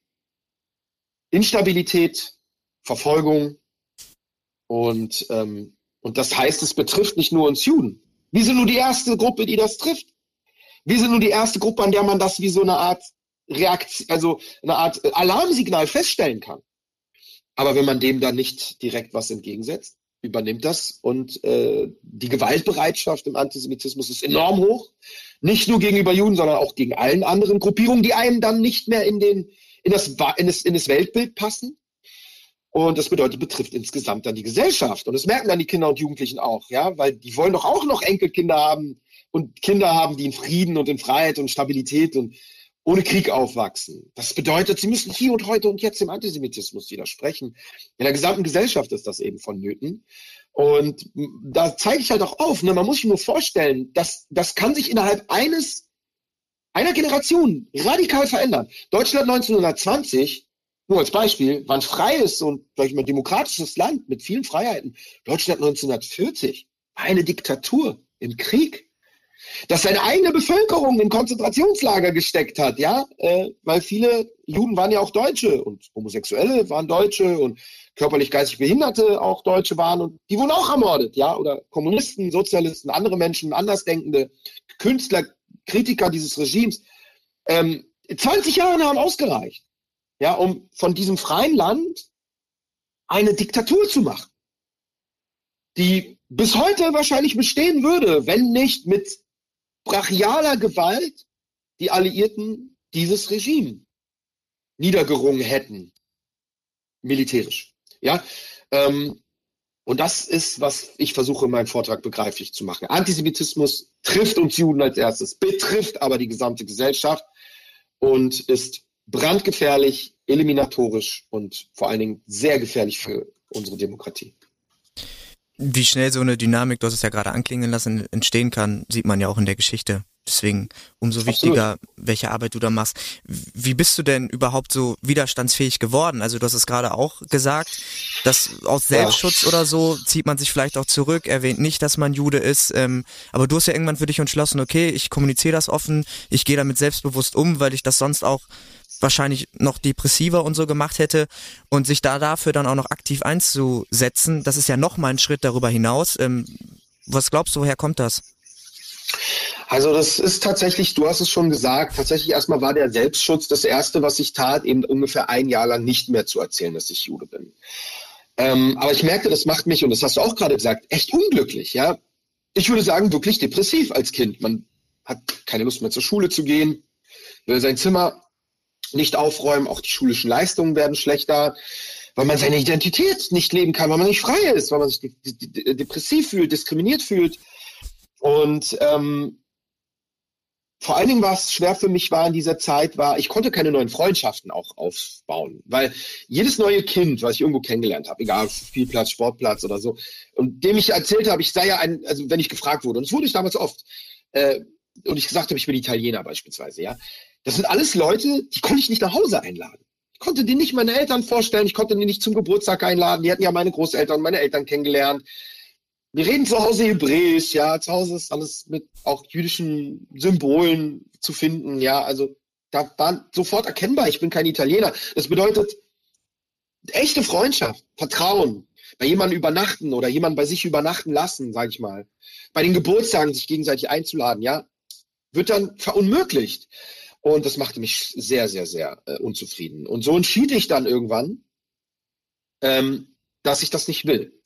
Instabilität, Verfolgung und, ähm, und das heißt, es betrifft nicht nur uns Juden. Wir sind nur die erste Gruppe, die das trifft. Wir sind nur die erste Gruppe, an der man das wie so eine Art Reaktion, also eine Art Alarmsignal feststellen kann. Aber wenn man dem dann nicht direkt was entgegensetzt, übernimmt das und äh, die Gewaltbereitschaft im Antisemitismus ist enorm hoch. Nicht nur gegenüber Juden, sondern auch gegen allen anderen Gruppierungen, die einem dann nicht mehr in, den, in, das, in, das, in das Weltbild passen. Und das bedeutet, betrifft insgesamt dann die Gesellschaft. Und das merken dann die Kinder und Jugendlichen auch, ja, weil die wollen doch auch noch Enkelkinder haben und Kinder haben, die in Frieden und in Freiheit und Stabilität und ohne Krieg aufwachsen. Das bedeutet, sie müssen hier und heute und jetzt dem Antisemitismus widersprechen. In der gesamten Gesellschaft ist das eben vonnöten. Und da zeige ich halt auch auf, ne, man muss sich nur vorstellen, dass das kann sich innerhalb eines, einer Generation radikal verändern. Deutschland 1920, nur als Beispiel, war ein freies und, sag ich mal, demokratisches Land mit vielen Freiheiten. Deutschland 1940 war eine Diktatur im Krieg dass seine eigene Bevölkerung in Konzentrationslager gesteckt hat, ja, äh, weil viele Juden waren ja auch Deutsche und Homosexuelle waren Deutsche und körperlich geistig Behinderte auch Deutsche waren und die wurden auch ermordet, ja, oder Kommunisten, Sozialisten, andere Menschen, Andersdenkende, Künstler, Kritiker dieses Regimes. Ähm, 20 Jahre haben ausgereicht, ja, um von diesem freien Land eine Diktatur zu machen, die bis heute wahrscheinlich bestehen würde, wenn nicht mit brachialer Gewalt die Alliierten dieses Regime niedergerungen hätten, militärisch. Ja, ähm, und das ist, was ich versuche in meinem Vortrag begreiflich zu machen. Antisemitismus trifft uns Juden als erstes, betrifft aber die gesamte Gesellschaft und ist brandgefährlich, eliminatorisch und vor allen Dingen sehr gefährlich für unsere Demokratie. Wie schnell so eine Dynamik, du hast es ja gerade anklingen lassen, entstehen kann, sieht man ja auch in der Geschichte. Deswegen umso wichtiger, Absolut. welche Arbeit du da machst. Wie bist du denn überhaupt so widerstandsfähig geworden? Also du hast es gerade auch gesagt, dass aus Selbstschutz ja. oder so zieht man sich vielleicht auch zurück, erwähnt nicht, dass man Jude ist. Ähm, aber du hast ja irgendwann für dich entschlossen, okay, ich kommuniziere das offen, ich gehe damit selbstbewusst um, weil ich das sonst auch wahrscheinlich noch depressiver und so gemacht hätte und sich da dafür dann auch noch aktiv einzusetzen, das ist ja noch mal ein Schritt darüber hinaus. Ähm, was glaubst du, woher kommt das? Also das ist tatsächlich, du hast es schon gesagt, tatsächlich erstmal war der Selbstschutz das Erste, was ich tat, eben ungefähr ein Jahr lang nicht mehr zu erzählen, dass ich Jude bin. Ähm, aber ich merkte, das macht mich, und das hast du auch gerade gesagt, echt unglücklich. Ja, Ich würde sagen, wirklich depressiv als Kind. Man hat keine Lust mehr zur Schule zu gehen, will sein Zimmer nicht aufräumen, auch die schulischen Leistungen werden schlechter, weil man seine Identität nicht leben kann, weil man nicht frei ist, weil man sich depressiv fühlt, diskriminiert fühlt. Und ähm, vor allen Dingen war es schwer für mich war in dieser Zeit, war, ich konnte keine neuen Freundschaften auch aufbauen, weil jedes neue Kind, was ich irgendwo kennengelernt habe, egal Spielplatz, Sportplatz oder so, und dem ich erzählt habe, ich sei ja ein, also wenn ich gefragt wurde, und das wurde ich damals oft, äh, und ich gesagt habe, ich bin Italiener beispielsweise, ja, das sind alles Leute, die konnte ich nicht nach Hause einladen. Ich konnte die nicht meine Eltern vorstellen, ich konnte die nicht zum Geburtstag einladen. Die hatten ja meine Großeltern meine Eltern kennengelernt. Wir reden zu Hause Hebräisch, ja, zu Hause ist alles mit auch jüdischen Symbolen zu finden, ja, also da war sofort erkennbar, ich bin kein Italiener. Das bedeutet echte Freundschaft, Vertrauen, bei jemandem übernachten oder jemanden bei sich übernachten lassen, sage ich mal. Bei den Geburtstagen sich gegenseitig einzuladen, ja, wird dann verunmöglicht. Und das machte mich sehr, sehr, sehr äh, unzufrieden. Und so entschied ich dann irgendwann, ähm, dass ich das nicht will.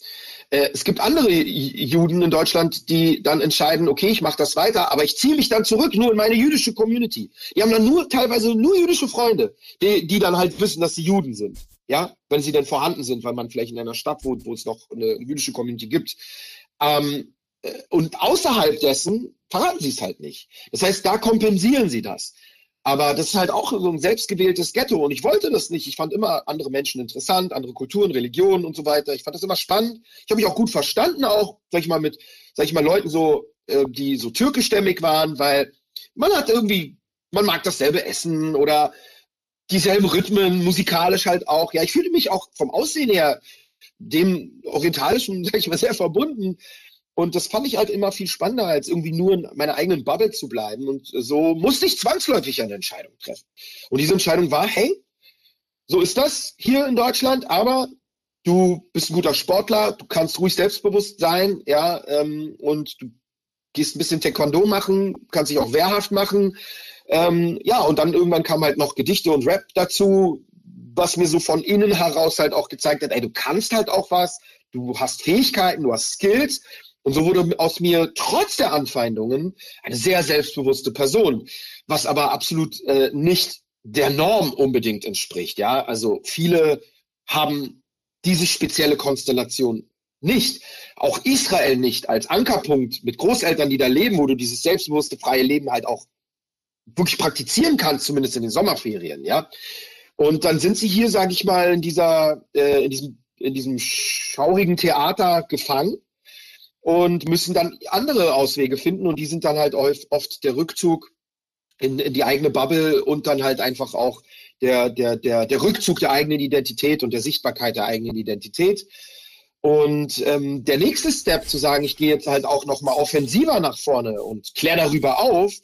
Äh, es gibt andere Juden in Deutschland, die dann entscheiden, okay, ich mache das weiter, aber ich ziehe mich dann zurück nur in meine jüdische Community. Die haben dann nur teilweise nur jüdische Freunde, die, die dann halt wissen, dass sie Juden sind. Ja, wenn sie denn vorhanden sind, weil man vielleicht in einer Stadt wohnt, wo es noch eine jüdische Community gibt. Ähm, äh, und außerhalb dessen verraten sie es halt nicht. Das heißt, da kompensieren sie das. Aber das ist halt auch so ein selbstgewähltes Ghetto und ich wollte das nicht. Ich fand immer andere Menschen interessant, andere Kulturen, Religionen und so weiter. Ich fand das immer spannend. Ich habe mich auch gut verstanden, auch, sag ich mal, mit, sag ich mal, Leuten so, äh, die so türkischstämmig waren, weil man hat irgendwie, man mag dasselbe Essen oder dieselben Rhythmen, musikalisch halt auch. Ja, ich fühle mich auch vom Aussehen her dem Orientalischen, sag ich mal, sehr verbunden. Und das fand ich halt immer viel spannender, als irgendwie nur in meiner eigenen Bubble zu bleiben. Und so musste ich zwangsläufig eine Entscheidung treffen. Und diese Entscheidung war, hey, so ist das hier in Deutschland, aber du bist ein guter Sportler, du kannst ruhig selbstbewusst sein, ja, ähm, und du gehst ein bisschen Taekwondo machen, kannst dich auch wehrhaft machen. Ähm, ja, und dann irgendwann kam halt noch Gedichte und Rap dazu, was mir so von innen heraus halt auch gezeigt hat, ey, du kannst halt auch was, du hast Fähigkeiten, du hast Skills und so wurde aus mir trotz der Anfeindungen eine sehr selbstbewusste Person, was aber absolut äh, nicht der Norm unbedingt entspricht. Ja, also viele haben diese spezielle Konstellation nicht. Auch Israel nicht als Ankerpunkt mit Großeltern, die da leben, wo du dieses selbstbewusste freie Leben halt auch wirklich praktizieren kannst, zumindest in den Sommerferien. Ja, und dann sind sie hier, sage ich mal, in dieser, äh, in diesem, in diesem schaurigen Theater gefangen und müssen dann andere Auswege finden und die sind dann halt oft der Rückzug in, in die eigene Bubble und dann halt einfach auch der, der, der, der Rückzug der eigenen Identität und der Sichtbarkeit der eigenen Identität. Und ähm, der nächste Step zu sagen, ich gehe jetzt halt auch nochmal offensiver nach vorne und kläre darüber auf,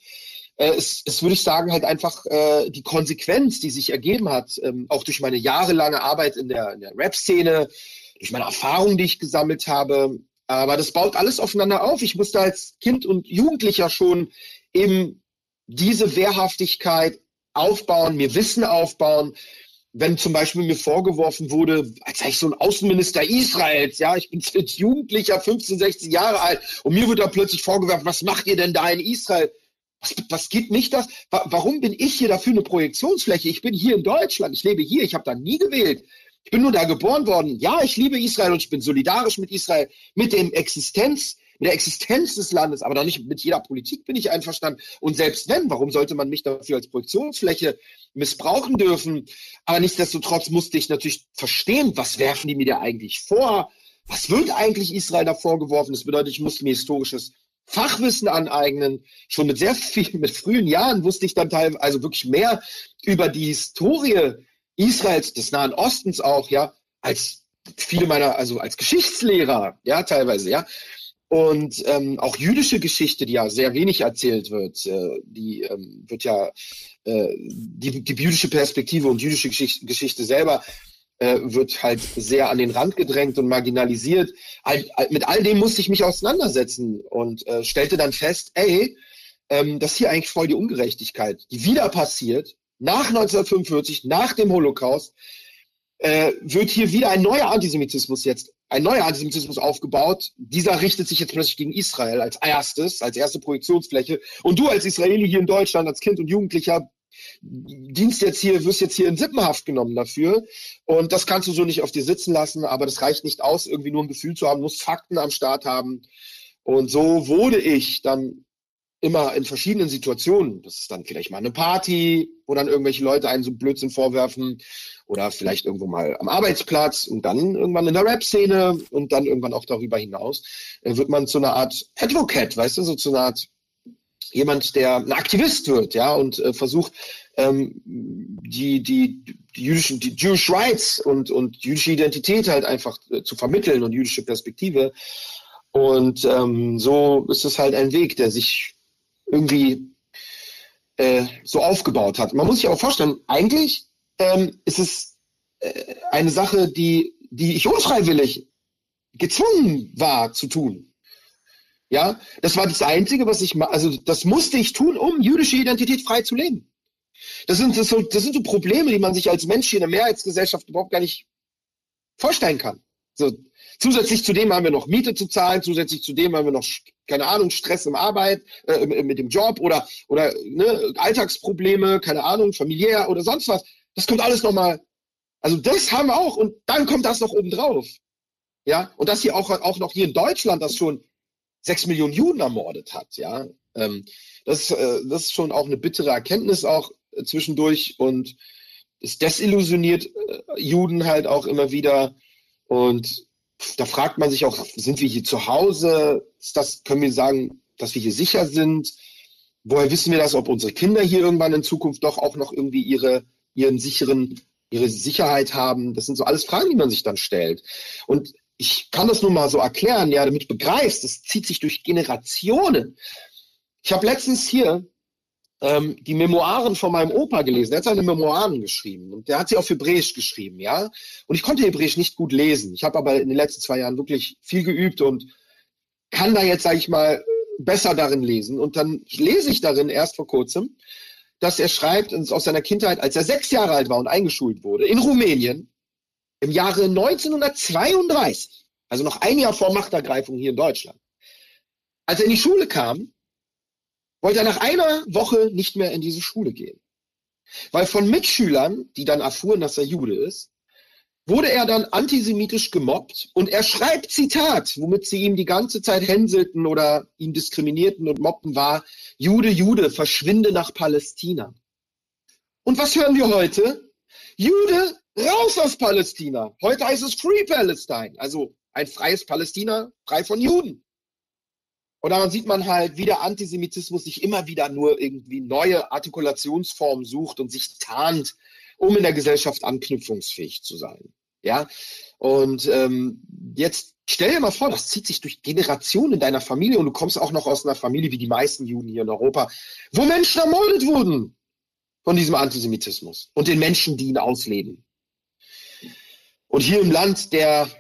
äh, ist, ist, würde ich sagen, halt einfach äh, die Konsequenz, die sich ergeben hat, ähm, auch durch meine jahrelange Arbeit in der, in der Rap-Szene, durch meine Erfahrungen, die ich gesammelt habe, aber das baut alles aufeinander auf. Ich musste als Kind und Jugendlicher schon eben diese Wehrhaftigkeit aufbauen, mir Wissen aufbauen. Wenn zum Beispiel mir vorgeworfen wurde, als sei ich so ein Außenminister Israels, ja, ich bin jetzt Jugendlicher, 15, 16 Jahre alt, und mir wird da plötzlich vorgeworfen, was macht ihr denn da in Israel? Was, was geht mich das? Warum bin ich hier dafür eine Projektionsfläche? Ich bin hier in Deutschland, ich lebe hier, ich habe da nie gewählt. Ich bin nur da geboren worden. Ja, ich liebe Israel und ich bin solidarisch mit Israel, mit dem Existenz, mit der Existenz des Landes, aber doch nicht mit jeder Politik bin ich einverstanden. Und selbst wenn, warum sollte man mich dafür als Projektionsfläche missbrauchen dürfen? Aber nichtsdestotrotz musste ich natürlich verstehen, was werfen die mir da eigentlich vor? Was wird eigentlich Israel da vorgeworfen? Das bedeutet, ich musste mir historisches Fachwissen aneignen. Schon mit sehr viel, mit frühen Jahren wusste ich dann teilweise, also wirklich mehr über die Historie Israels, des Nahen Ostens auch, ja, als viele meiner, also als Geschichtslehrer, ja, teilweise, ja. Und ähm, auch jüdische Geschichte, die ja sehr wenig erzählt wird, äh, die ähm, wird ja, äh, die, die jüdische Perspektive und jüdische Geschichte, Geschichte selber äh, wird halt sehr an den Rand gedrängt und marginalisiert. All, all, mit all dem musste ich mich auseinandersetzen und äh, stellte dann fest, ey, ähm, das ist hier eigentlich voll die Ungerechtigkeit, die wieder passiert, nach 1945, nach dem Holocaust, äh, wird hier wieder ein neuer Antisemitismus jetzt, ein neuer Antisemitismus aufgebaut. Dieser richtet sich jetzt plötzlich gegen Israel als erstes, als erste Projektionsfläche. Und du als Israeli hier in Deutschland, als Kind und Jugendlicher, dienst jetzt hier, wirst jetzt hier in Sippenhaft genommen dafür. Und das kannst du so nicht auf dir sitzen lassen, aber das reicht nicht aus, irgendwie nur ein Gefühl zu haben, musst Fakten am Start haben. Und so wurde ich dann immer in verschiedenen Situationen. Das ist dann vielleicht mal eine Party, wo dann irgendwelche Leute einen so Blödsinn vorwerfen oder vielleicht irgendwo mal am Arbeitsplatz und dann irgendwann in der Rap-Szene und dann irgendwann auch darüber hinaus äh, wird man zu einer Art Advocate, weißt du, so zu einer Art jemand, der ein Aktivist wird, ja, und äh, versucht, ähm, die, die, die jüdischen, die Jewish Rights und, und jüdische Identität halt einfach äh, zu vermitteln und jüdische Perspektive. Und ähm, so ist es halt ein Weg, der sich irgendwie äh, so aufgebaut hat. Man muss sich auch vorstellen, eigentlich ähm, ist es äh, eine Sache, die, die ich unfreiwillig gezwungen war zu tun. Ja, das war das Einzige, was ich, also das musste ich tun, um jüdische Identität frei zu leben. Das sind, das, so, das sind so Probleme, die man sich als Mensch hier in der Mehrheitsgesellschaft überhaupt gar nicht vorstellen kann. So, zusätzlich zu dem haben wir noch Miete zu zahlen, zusätzlich zu dem haben wir noch keine Ahnung, Stress im Arbeit, äh, mit dem Job oder, oder ne, Alltagsprobleme, keine Ahnung, familiär oder sonst was. Das kommt alles nochmal. Also das haben wir auch und dann kommt das noch oben drauf. Ja, und dass hier auch, auch noch hier in Deutschland das schon sechs Millionen Juden ermordet hat, ja. Ähm, das, äh, das ist schon auch eine bittere Erkenntnis auch äh, zwischendurch und es desillusioniert äh, Juden halt auch immer wieder. Und da fragt man sich auch, sind wir hier zu Hause? Ist das, können wir sagen, dass wir hier sicher sind? Woher wissen wir das, ob unsere Kinder hier irgendwann in Zukunft doch auch noch irgendwie ihre, ihren sicheren, ihre Sicherheit haben? Das sind so alles Fragen, die man sich dann stellt. Und ich kann das nur mal so erklären, ja, damit du begreifst, das zieht sich durch Generationen. Ich habe letztens hier ähm, die Memoiren von meinem Opa gelesen. Er hat seine Memoiren geschrieben und der hat sie auf Hebräisch geschrieben, ja. Und ich konnte Hebräisch nicht gut lesen. Ich habe aber in den letzten zwei Jahren wirklich viel geübt und kann da jetzt, sage ich mal, besser darin lesen. Und dann lese ich darin erst vor kurzem, dass er schreibt aus seiner Kindheit, als er sechs Jahre alt war und eingeschult wurde, in Rumänien, im Jahre 1932, also noch ein Jahr vor Machtergreifung hier in Deutschland, als er in die Schule kam, wollte er nach einer Woche nicht mehr in diese Schule gehen. Weil von Mitschülern, die dann erfuhren, dass er Jude ist, wurde er dann antisemitisch gemobbt und er schreibt Zitat, womit sie ihm die ganze Zeit hänselten oder ihn diskriminierten und mobbten, war Jude, Jude, verschwinde nach Palästina. Und was hören wir heute? Jude, raus aus Palästina. Heute heißt es Free Palestine, also ein freies Palästina, frei von Juden. Und daran sieht man halt, wie der Antisemitismus sich immer wieder nur irgendwie neue Artikulationsformen sucht und sich tarnt, um in der Gesellschaft anknüpfungsfähig zu sein. Ja, und ähm, jetzt stell dir mal vor, das zieht sich durch Generationen in deiner Familie und du kommst auch noch aus einer Familie wie die meisten Juden hier in Europa, wo Menschen ermordet wurden von diesem Antisemitismus und den Menschen, die ihn ausleben. Und hier im Land der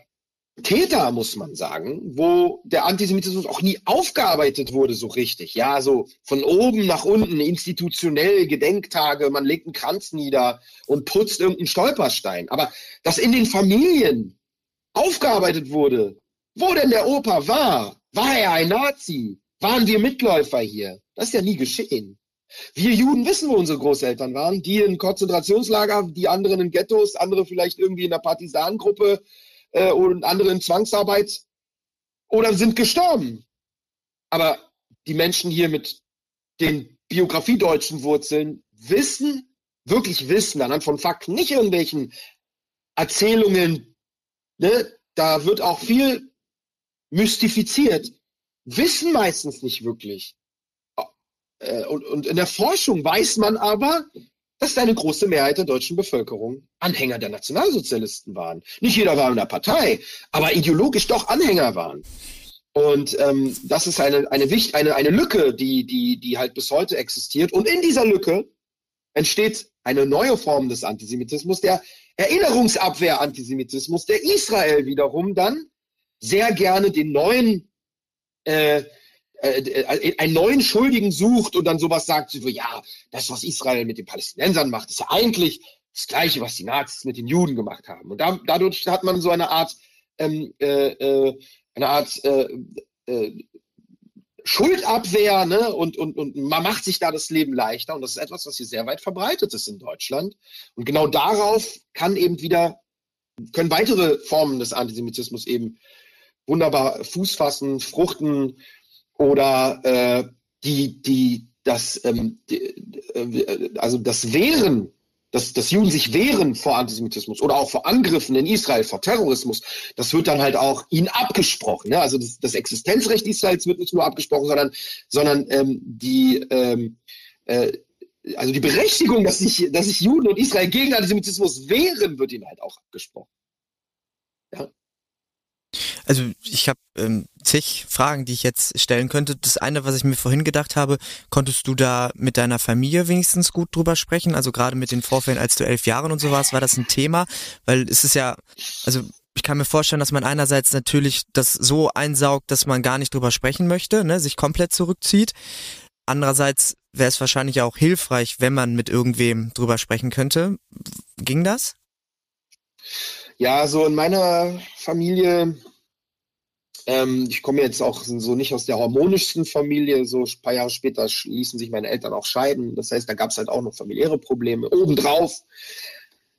Täter, muss man sagen, wo der Antisemitismus auch nie aufgearbeitet wurde so richtig. Ja, so von oben nach unten, institutionell, Gedenktage, man legt einen Kranz nieder und putzt irgendeinen Stolperstein. Aber dass in den Familien aufgearbeitet wurde, wo denn der Opa war, war er ein Nazi? Waren wir Mitläufer hier? Das ist ja nie geschehen. Wir Juden wissen, wo unsere Großeltern waren. Die in Konzentrationslager, die anderen in Ghettos, andere vielleicht irgendwie in der Partisanengruppe äh, und andere in Zwangsarbeit oder sind gestorben. Aber die Menschen hier mit den biografiedeutschen Wurzeln wissen, wirklich wissen, anhand von Fakten, nicht irgendwelchen Erzählungen, ne? da wird auch viel mystifiziert, wissen meistens nicht wirklich. Äh, und, und in der Forschung weiß man aber, dass eine große Mehrheit der deutschen Bevölkerung Anhänger der Nationalsozialisten waren. Nicht jeder war in der Partei, aber ideologisch doch Anhänger waren. Und ähm, das ist eine, eine, eine, eine Lücke, die, die, die halt bis heute existiert. Und in dieser Lücke entsteht eine neue Form des Antisemitismus, der Erinnerungsabwehr-Antisemitismus, der Israel wiederum dann sehr gerne den neuen äh, äh, äh, einen neuen Schuldigen sucht und dann sowas sagt, so, ja, das, was Israel mit den Palästinensern macht, ist ja eigentlich das Gleiche, was die Nazis mit den Juden gemacht haben. Und da, dadurch hat man so eine Art, ähm, äh, äh, eine Art äh, äh, Schuldabwehr, ne? Und, und, und man macht sich da das Leben leichter. Und das ist etwas, was hier sehr weit verbreitet ist in Deutschland. Und genau darauf kann eben wieder, können weitere Formen des Antisemitismus eben wunderbar Fuß fassen, fruchten, oder äh, die, die, das, ähm, die, äh, also das Wehren, dass, dass Juden sich wehren vor Antisemitismus oder auch vor Angriffen in Israel, vor Terrorismus, das wird dann halt auch ihnen abgesprochen. Ne? Also das, das Existenzrecht Israels wird nicht nur abgesprochen, sondern, sondern ähm, die, ähm, äh, also die Berechtigung, dass sich, dass sich Juden und Israel gegen Antisemitismus wehren, wird ihnen halt auch abgesprochen. Ja. Also ich habe ähm, zig Fragen, die ich jetzt stellen könnte. Das eine, was ich mir vorhin gedacht habe, konntest du da mit deiner Familie wenigstens gut drüber sprechen? Also gerade mit den Vorfällen, als du elf Jahre und so warst, war das ein Thema? Weil es ist ja, also ich kann mir vorstellen, dass man einerseits natürlich das so einsaugt, dass man gar nicht drüber sprechen möchte, ne, sich komplett zurückzieht. Andererseits wäre es wahrscheinlich auch hilfreich, wenn man mit irgendwem drüber sprechen könnte. Ging das? Ja, so in meiner Familie ähm, ich komme jetzt auch so nicht aus der harmonischsten Familie. So ein paar Jahre später ließen sich meine Eltern auch scheiden. Das heißt, da gab es halt auch noch familiäre Probleme obendrauf.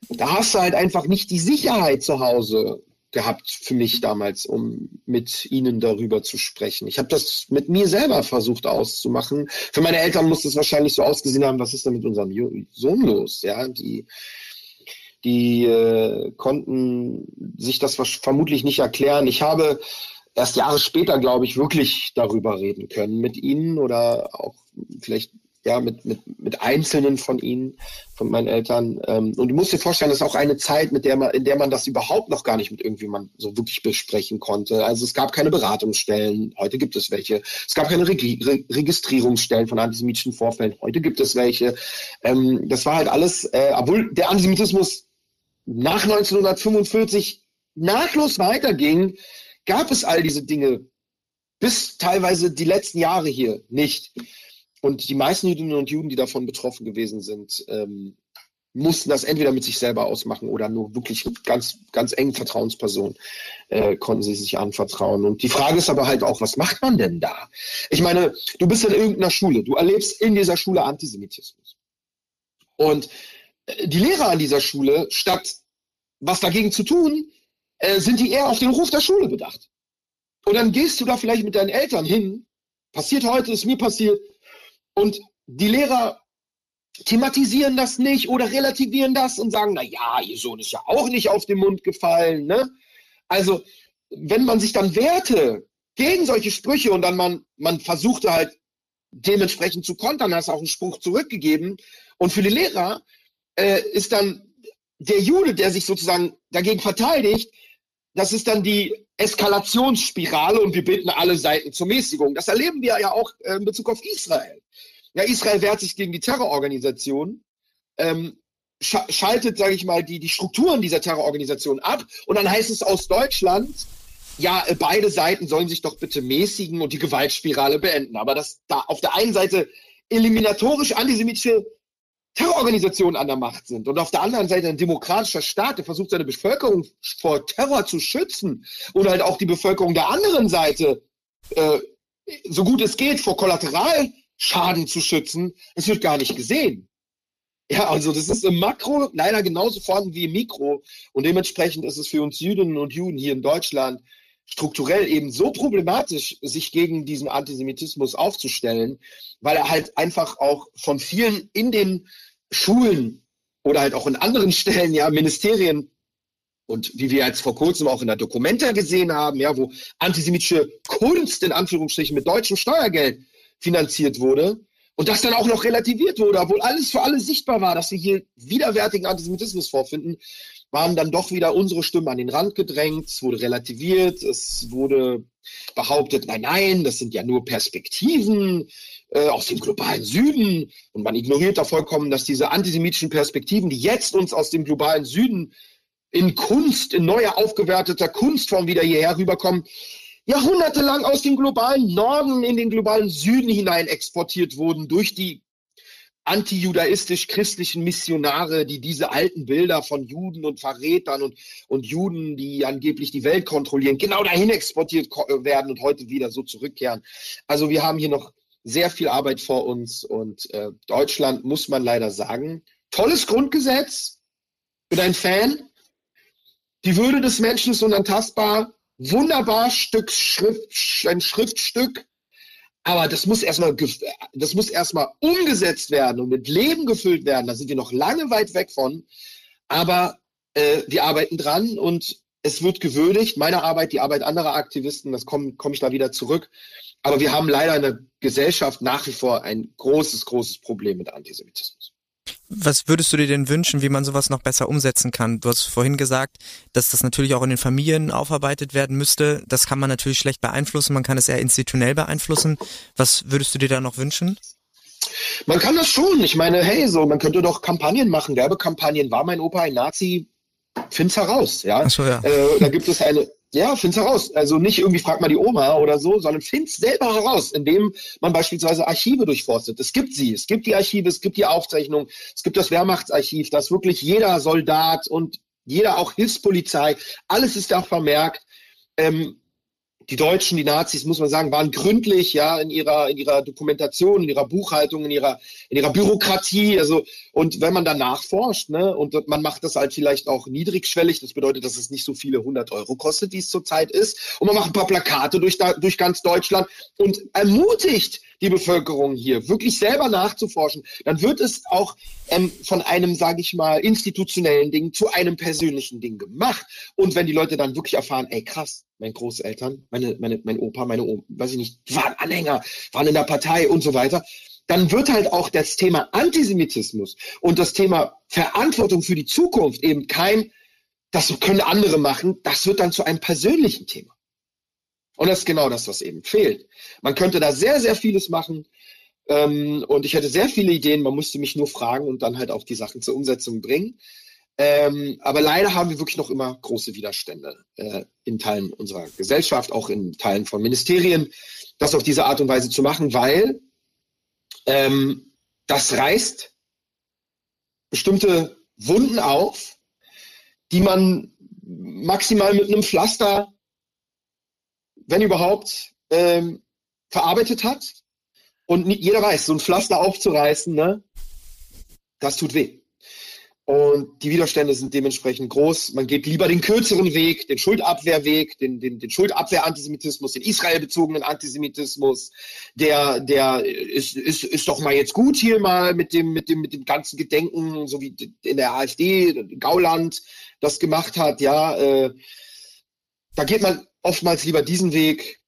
Da hast du halt einfach nicht die Sicherheit zu Hause. gehabt für mich damals, um mit ihnen darüber zu sprechen. Ich habe das mit mir selber versucht auszumachen. Für meine Eltern muss es wahrscheinlich so ausgesehen haben, was ist denn mit unserem Sohn los? Ja, die, die äh, konnten sich das vermutlich nicht erklären. Ich habe erst Jahre später, glaube ich, wirklich darüber reden können mit ihnen oder auch vielleicht ja, mit, mit, mit Einzelnen von ihnen, von meinen Eltern. Ähm, und du musst dir vorstellen, das ist auch eine Zeit, mit der man, in der man das überhaupt noch gar nicht mit irgendjemandem so wirklich besprechen konnte. Also es gab keine Beratungsstellen, heute gibt es welche. Es gab keine Re Registrierungsstellen von antisemitischen Vorfällen, heute gibt es welche. Ähm, das war halt alles, äh, obwohl der Antisemitismus nach 1945 nahtlos weiterging, gab es all diese Dinge bis teilweise die letzten Jahre hier nicht. Und die meisten Jüdinnen und Juden, die davon betroffen gewesen sind, ähm, mussten das entweder mit sich selber ausmachen oder nur wirklich ganz, ganz engen Vertrauenspersonen äh, konnten sie sich anvertrauen. Und die Frage ist aber halt auch, was macht man denn da? Ich meine, du bist in irgendeiner Schule, du erlebst in dieser Schule Antisemitismus. Und äh, die Lehrer an dieser Schule, statt was dagegen zu tun, äh, sind die eher auf den Ruf der Schule bedacht. Und dann gehst du da vielleicht mit deinen Eltern hin, passiert heute, ist mir passiert, und die Lehrer thematisieren das nicht oder relativieren das und sagen, na ja, ihr Sohn ist ja auch nicht auf den Mund gefallen. Ne? Also, wenn man sich dann wehrte gegen solche Sprüche und dann man, man versuchte halt dementsprechend zu kontern, hast auch einen Spruch zurückgegeben. Und für die Lehrer äh, ist dann der Jude, der sich sozusagen dagegen verteidigt, das ist dann die Eskalationsspirale und wir bitten alle Seiten zur Mäßigung. Das erleben wir ja auch äh, in Bezug auf Israel. Ja, Israel wehrt sich gegen die Terrororganisation, ähm, sch schaltet, sage ich mal, die, die Strukturen dieser Terrororganisation ab und dann heißt es aus Deutschland, ja, äh, beide Seiten sollen sich doch bitte mäßigen und die Gewaltspirale beenden. Aber dass da auf der einen Seite eliminatorisch antisemitische Terrororganisationen an der Macht sind und auf der anderen Seite ein demokratischer Staat, der versucht, seine Bevölkerung vor Terror zu schützen und halt auch die Bevölkerung der anderen Seite äh, so gut es geht vor Kollateral Schaden zu schützen. Es wird gar nicht gesehen. Ja, also das ist im Makro leider genauso vorhanden wie im Mikro. Und dementsprechend ist es für uns Jüdinnen und Juden hier in Deutschland strukturell eben so problematisch, sich gegen diesen Antisemitismus aufzustellen, weil er halt einfach auch von vielen in den Schulen oder halt auch in anderen Stellen, ja, Ministerien und wie wir jetzt vor kurzem auch in der Dokumenta gesehen haben, ja, wo antisemitische Kunst in Anführungsstrichen mit deutschem Steuergeld finanziert wurde und das dann auch noch relativiert wurde, obwohl alles für alle sichtbar war, dass wir hier widerwärtigen Antisemitismus vorfinden, waren dann doch wieder unsere Stimmen an den Rand gedrängt, es wurde relativiert, es wurde behauptet, nein, nein, das sind ja nur Perspektiven äh, aus dem globalen Süden. Und man ignoriert da vollkommen, dass diese antisemitischen Perspektiven, die jetzt uns aus dem globalen Süden in Kunst, in neuer aufgewerteter Kunstform wieder hierher rüberkommen, jahrhundertelang aus dem globalen Norden in den globalen Süden hinein exportiert wurden durch die antijudaistisch-christlichen Missionare, die diese alten Bilder von Juden und Verrätern und, und Juden, die angeblich die Welt kontrollieren, genau dahin exportiert werden und heute wieder so zurückkehren. Also wir haben hier noch sehr viel Arbeit vor uns und äh, Deutschland muss man leider sagen, tolles Grundgesetz, bin ein Fan. Die Würde des Menschen ist unantastbar wunderbar Stück Schrift, ein Schriftstück, aber das muss erstmal, das muss erstmal umgesetzt werden und mit Leben gefüllt werden. Da sind wir noch lange weit weg von. Aber äh, wir arbeiten dran und es wird gewürdigt. Meine Arbeit, die Arbeit anderer Aktivisten, das komme komm ich da wieder zurück. Aber wir haben leider in der Gesellschaft nach wie vor ein großes, großes Problem mit Antisemitismus. Was würdest du dir denn wünschen, wie man sowas noch besser umsetzen kann? Du hast vorhin gesagt, dass das natürlich auch in den Familien aufarbeitet werden müsste. Das kann man natürlich schlecht beeinflussen, man kann es eher institutionell beeinflussen. Was würdest du dir da noch wünschen? Man kann das schon. Ich meine, hey, so, man könnte doch Kampagnen machen, Werbekampagnen. War mein Opa ein Nazi? Find's heraus, ja. Ach so, ja. Äh, da gibt es eine, ja, find's heraus. Also nicht irgendwie fragt mal die Oma oder so, sondern find's selber heraus, indem man beispielsweise Archive durchforstet. Es gibt sie, es gibt die Archive, es gibt die Aufzeichnungen, es gibt das Wehrmachtsarchiv, das wirklich jeder Soldat und jeder auch Hilfspolizei, alles ist da vermerkt. Ähm, die Deutschen, die Nazis, muss man sagen, waren gründlich, ja, in ihrer, in ihrer Dokumentation, in ihrer Buchhaltung, in ihrer, in ihrer Bürokratie, also, und wenn man dann nachforscht, ne, und man macht das halt vielleicht auch niedrigschwellig, das bedeutet, dass es nicht so viele hundert Euro kostet, wie es zurzeit ist, und man macht ein paar Plakate durch, durch ganz Deutschland und ermutigt die Bevölkerung hier wirklich selber nachzuforschen, dann wird es auch ähm, von einem, sage ich mal, institutionellen Ding zu einem persönlichen Ding gemacht. Und wenn die Leute dann wirklich erfahren, ey krass, meine Großeltern, meine, meine, mein Opa, meine Oma, weiß ich nicht, waren Anhänger, waren in der Partei und so weiter, dann wird halt auch das Thema Antisemitismus und das Thema Verantwortung für die Zukunft eben kein, das können andere machen, das wird dann zu einem persönlichen Thema. Und das ist genau das, was eben fehlt. Man könnte da sehr, sehr vieles machen. Ähm, und ich hätte sehr viele Ideen. Man musste mich nur fragen und dann halt auch die Sachen zur Umsetzung bringen. Ähm, aber leider haben wir wirklich noch immer große Widerstände äh, in Teilen unserer Gesellschaft, auch in Teilen von Ministerien, das auf diese Art und Weise zu machen, weil ähm, das reißt bestimmte Wunden auf, die man maximal mit einem Pflaster, wenn überhaupt, ähm, verarbeitet hat. Und jeder weiß, so ein Pflaster aufzureißen, ne, das tut weh. Und die Widerstände sind dementsprechend groß. Man geht lieber den kürzeren Weg, den Schuldabwehrweg, den, den, den Schuldabwehr-Antisemitismus, den israelbezogenen Antisemitismus. Der, der ist, ist, ist doch mal jetzt gut hier mal mit dem, mit dem, mit dem ganzen Gedenken, so wie in der AfD, Gauland das gemacht hat. Ja, äh, da geht man oftmals lieber diesen Weg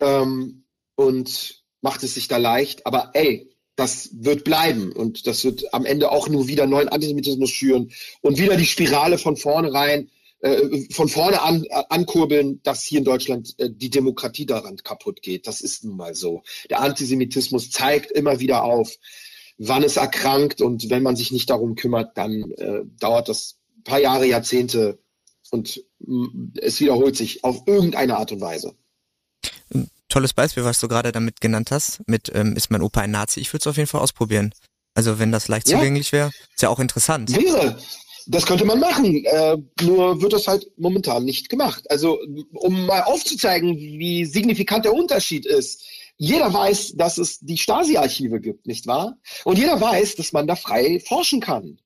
ähm, und macht es sich da leicht. Aber ey, das wird bleiben und das wird am Ende auch nur wieder neuen Antisemitismus schüren und wieder die Spirale von vornherein äh, von vorne an äh, ankurbeln, dass hier in Deutschland äh, die Demokratie daran kaputt geht. Das ist nun mal so. Der Antisemitismus zeigt immer wieder auf, wann es erkrankt und wenn man sich nicht darum kümmert, dann äh, dauert das paar Jahre, Jahrzehnte und mm, es wiederholt sich auf irgendeine Art und Weise tolles Beispiel, was du gerade damit genannt hast, mit ähm, ist mein Opa ein Nazi? Ich würde es auf jeden Fall ausprobieren. Also wenn das leicht ja. zugänglich wäre, ist ja auch interessant. Wäre. Das könnte man machen, äh, nur wird das halt momentan nicht gemacht. Also um mal aufzuzeigen, wie signifikant der Unterschied ist. Jeder weiß, dass es die Stasi-Archive gibt, nicht wahr? Und jeder weiß, dass man da frei forschen kann.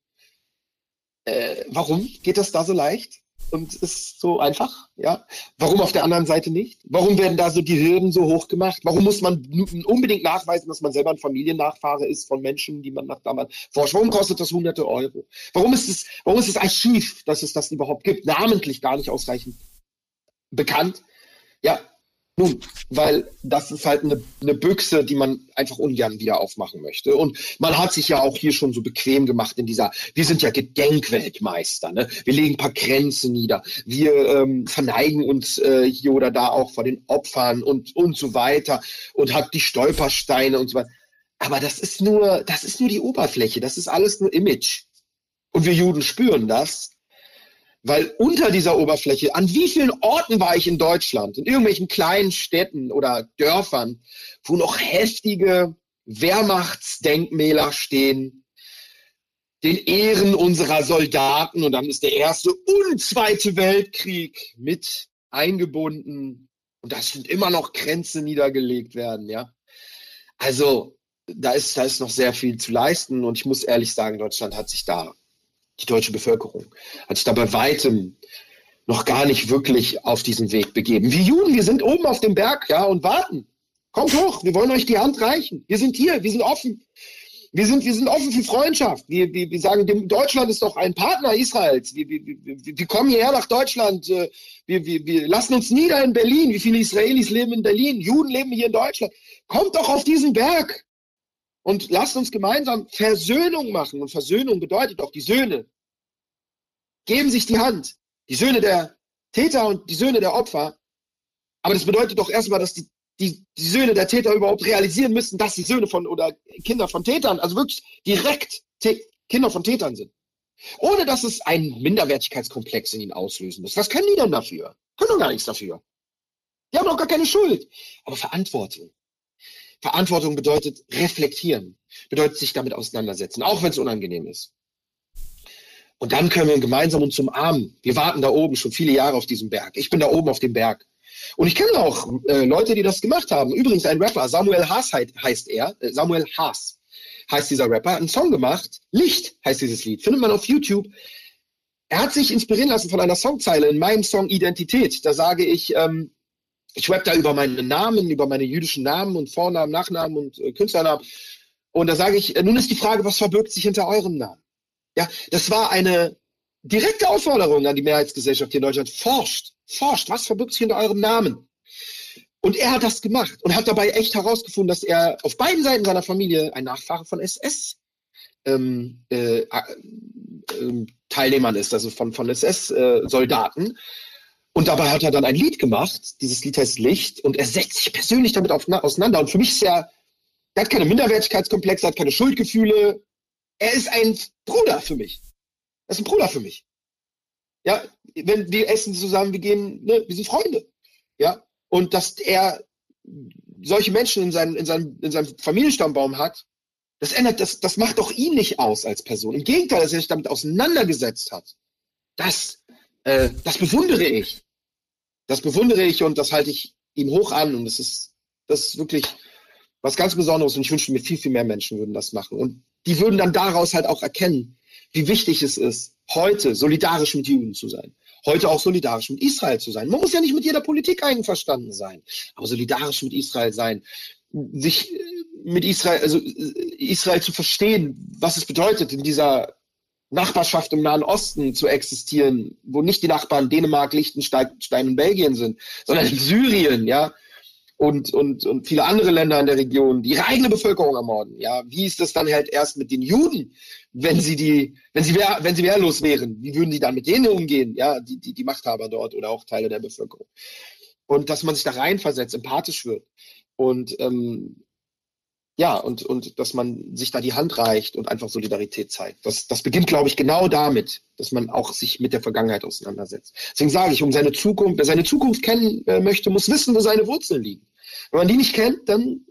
Äh, warum geht das da so leicht? Und ist so einfach, ja. Warum auf der anderen Seite nicht? Warum werden da so die Hürden so hoch gemacht? Warum muss man unbedingt nachweisen, dass man selber ein Familiennachfahre ist von Menschen, die man nach damals forscht? Warum kostet das hunderte Euro? Warum ist es, warum ist das Archiv, dass es das überhaupt gibt, namentlich gar nicht ausreichend bekannt? Ja, nun, weil das ist halt eine, eine Büchse, die man einfach ungern wieder aufmachen möchte. Und man hat sich ja auch hier schon so bequem gemacht in dieser, wir sind ja Gedenkweltmeister, ne? Wir legen ein paar Grenzen nieder. Wir ähm, verneigen uns äh, hier oder da auch vor den Opfern und, und so weiter und hat die Stolpersteine und so weiter. Aber das ist nur, das ist nur die Oberfläche, das ist alles nur Image. Und wir Juden spüren das weil unter dieser Oberfläche, an wie vielen Orten war ich in Deutschland, in irgendwelchen kleinen Städten oder Dörfern, wo noch heftige Wehrmachtsdenkmäler stehen, den Ehren unserer Soldaten und dann ist der erste und zweite Weltkrieg mit eingebunden und das sind immer noch Grenzen niedergelegt werden, ja. Also da ist, da ist noch sehr viel zu leisten und ich muss ehrlich sagen, Deutschland hat sich da die deutsche Bevölkerung hat sich da bei weitem noch gar nicht wirklich auf diesen Weg begeben. Wir Juden, wir sind oben auf dem Berg, ja, und warten. Kommt hoch, wir wollen euch die Hand reichen. Wir sind hier, wir sind offen. Wir sind, wir sind offen für Freundschaft. Wir, wir, wir sagen, Deutschland ist doch ein Partner Israels. Wir, wir, wir, wir kommen hierher nach Deutschland. Äh, wir, wir, wir lassen uns nieder in Berlin. Wie viele Israelis leben in Berlin? Juden leben hier in Deutschland. Kommt doch auf diesen Berg. Und lasst uns gemeinsam Versöhnung machen. Und Versöhnung bedeutet auch, die Söhne geben sich die Hand. Die Söhne der Täter und die Söhne der Opfer. Aber das bedeutet doch erstmal, dass die, die, die Söhne der Täter überhaupt realisieren müssen, dass sie Söhne von oder Kinder von Tätern, also wirklich direkt Kinder von Tätern sind. Ohne dass es einen Minderwertigkeitskomplex in ihnen auslösen muss. Was können die denn dafür? Können doch gar nichts dafür. Die haben doch gar keine Schuld. Aber Verantwortung. Verantwortung bedeutet reflektieren, bedeutet sich damit auseinandersetzen, auch wenn es unangenehm ist. Und dann können wir gemeinsam uns umarmen. Wir warten da oben schon viele Jahre auf diesem Berg. Ich bin da oben auf dem Berg. Und ich kenne auch äh, Leute, die das gemacht haben. Übrigens ein Rapper, Samuel Haas heißt er, äh, Samuel Haas heißt dieser Rapper, einen Song gemacht. Licht heißt dieses Lied. Findet man auf YouTube. Er hat sich inspirieren lassen von einer Songzeile in meinem Song Identität. Da sage ich, ähm, ich rap da über meine Namen, über meine jüdischen Namen und Vornamen, Nachnamen und äh, Künstlernamen. Und da sage ich, äh, nun ist die Frage, was verbirgt sich hinter eurem Namen? Ja, das war eine direkte Aufforderung an die Mehrheitsgesellschaft hier in Deutschland. Forscht, forscht, was verbirgt sich hinter eurem Namen? Und er hat das gemacht und hat dabei echt herausgefunden, dass er auf beiden Seiten seiner Familie ein Nachfahre von SS ähm, äh, äh, Teilnehmern ist, also von, von SS-Soldaten. Und dabei hat er dann ein Lied gemacht. Dieses Lied heißt Licht und er setzt sich persönlich damit auf, auseinander. Und für mich ist er, er hat keine Minderwertigkeitskomplexe, er hat keine Schuldgefühle. Er ist ein Bruder für mich. Er ist ein Bruder für mich. Ja, wenn wir essen zusammen, wir gehen, ne, wir sind Freunde. Ja, und dass er solche Menschen in seinem, in seinem, in seinem Familienstammbaum hat, das ändert, das, das macht doch ihn nicht aus als Person. Im Gegenteil, dass er sich damit auseinandergesetzt hat. Das, äh, das bewundere ich. Das bewundere ich und das halte ich ihm hoch an. Und das ist, das ist wirklich was ganz Besonderes. Und ich wünsche mir viel, viel mehr Menschen würden das machen. Und die würden dann daraus halt auch erkennen, wie wichtig es ist, heute solidarisch mit Juden zu sein heute auch solidarisch mit Israel zu sein. Man muss ja nicht mit jeder Politik einverstanden sein, aber solidarisch mit Israel sein, sich mit Israel, also äh, Israel zu verstehen, was es bedeutet, in dieser Nachbarschaft im Nahen Osten zu existieren, wo nicht die Nachbarn Dänemark, Liechtenstein und Belgien sind, sondern Syrien, ja, und, und, und viele andere Länder in der Region, die ihre eigene Bevölkerung ermorden. Ja, wie ist das dann halt erst mit den Juden, wenn sie die, wenn sie wehr, wenn sie wehrlos wären? Wie würden sie dann mit denen umgehen? Ja, die, die, die Machthaber dort oder auch Teile der Bevölkerung. Und dass man sich da reinversetzt, empathisch wird. Und ähm, ja, und, und dass man sich da die Hand reicht und einfach Solidarität zeigt. Das, das beginnt, glaube ich, genau damit, dass man auch sich mit der Vergangenheit auseinandersetzt. Deswegen sage ich, um seine Zukunft, wer seine Zukunft kennen äh, möchte, muss wissen, wo seine Wurzeln liegen. Wenn man die nicht kennt, dann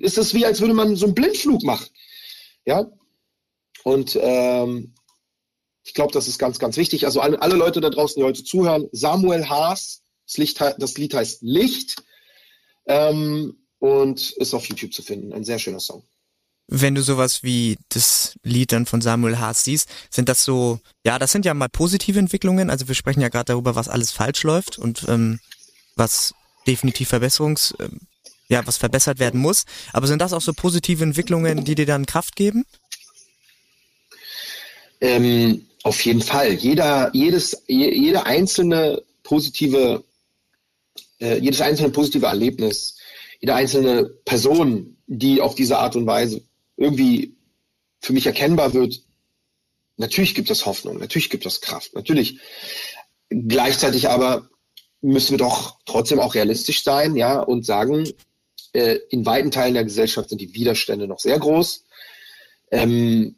ist es wie, als würde man so einen Blindflug machen. Ja. Und ähm, ich glaube, das ist ganz, ganz wichtig. Also alle, alle Leute da draußen, die heute zuhören, Samuel Haas, das, Licht, das Lied heißt Licht ähm, und ist auf YouTube zu finden. Ein sehr schöner Song. Wenn du sowas wie das Lied dann von Samuel Haas siehst, sind das so, ja, das sind ja mal positive Entwicklungen. Also wir sprechen ja gerade darüber, was alles falsch läuft und ähm, was definitiv Verbesserungs, äh, ja, was verbessert werden muss. Aber sind das auch so positive Entwicklungen, die dir dann Kraft geben? Ähm, auf jeden Fall. Jeder, jedes, jede einzelne positive, äh, jedes einzelne positive Erlebnis, jede einzelne Person, die auf diese Art und Weise irgendwie für mich erkennbar wird, natürlich gibt es Hoffnung, natürlich gibt es Kraft, natürlich. Gleichzeitig aber müssen wir doch trotzdem auch realistisch sein, ja, und sagen, äh, in weiten Teilen der Gesellschaft sind die Widerstände noch sehr groß. Ähm,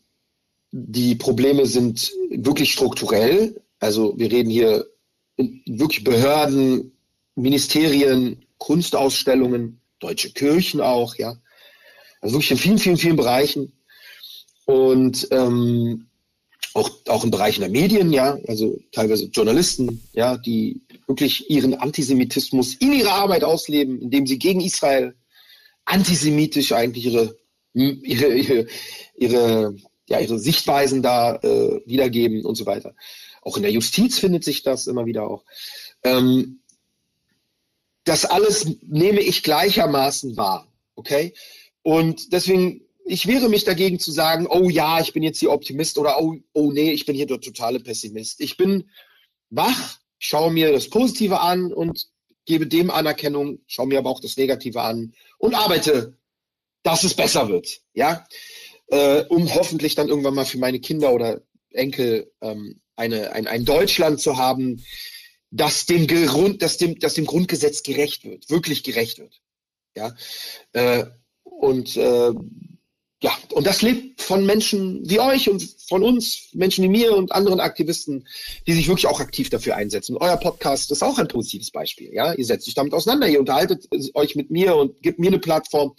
die Probleme sind wirklich strukturell. Also wir reden hier wirklich Behörden, Ministerien, Kunstausstellungen, deutsche Kirchen auch, ja. Also wirklich in vielen, vielen, vielen Bereichen. Und ähm, auch, auch in Bereichen der Medien, ja, also teilweise Journalisten, ja, die wirklich ihren Antisemitismus in ihrer Arbeit ausleben, indem sie gegen Israel antisemitisch eigentlich ihre, ihre, ihre, ihre, ja, ihre Sichtweisen da äh, wiedergeben und so weiter. Auch in der Justiz findet sich das immer wieder auch. Ähm, das alles nehme ich gleichermaßen wahr, okay? Und deswegen ich wehre mich dagegen zu sagen, oh ja, ich bin jetzt hier Optimist oder oh, oh nee, ich bin hier der totale Pessimist. Ich bin wach, schaue mir das Positive an und gebe dem Anerkennung, schaue mir aber auch das Negative an und arbeite, dass es besser wird, ja, äh, um hoffentlich dann irgendwann mal für meine Kinder oder Enkel ähm, eine, ein, ein Deutschland zu haben, das dem, Grund, das, dem, das dem Grundgesetz gerecht wird, wirklich gerecht wird. Ja? Äh, und äh, ja, und das lebt von Menschen wie euch und von uns, Menschen wie mir und anderen Aktivisten, die sich wirklich auch aktiv dafür einsetzen. Euer Podcast ist auch ein positives Beispiel. Ja, ihr setzt euch damit auseinander, ihr unterhaltet euch mit mir und gebt mir eine Plattform.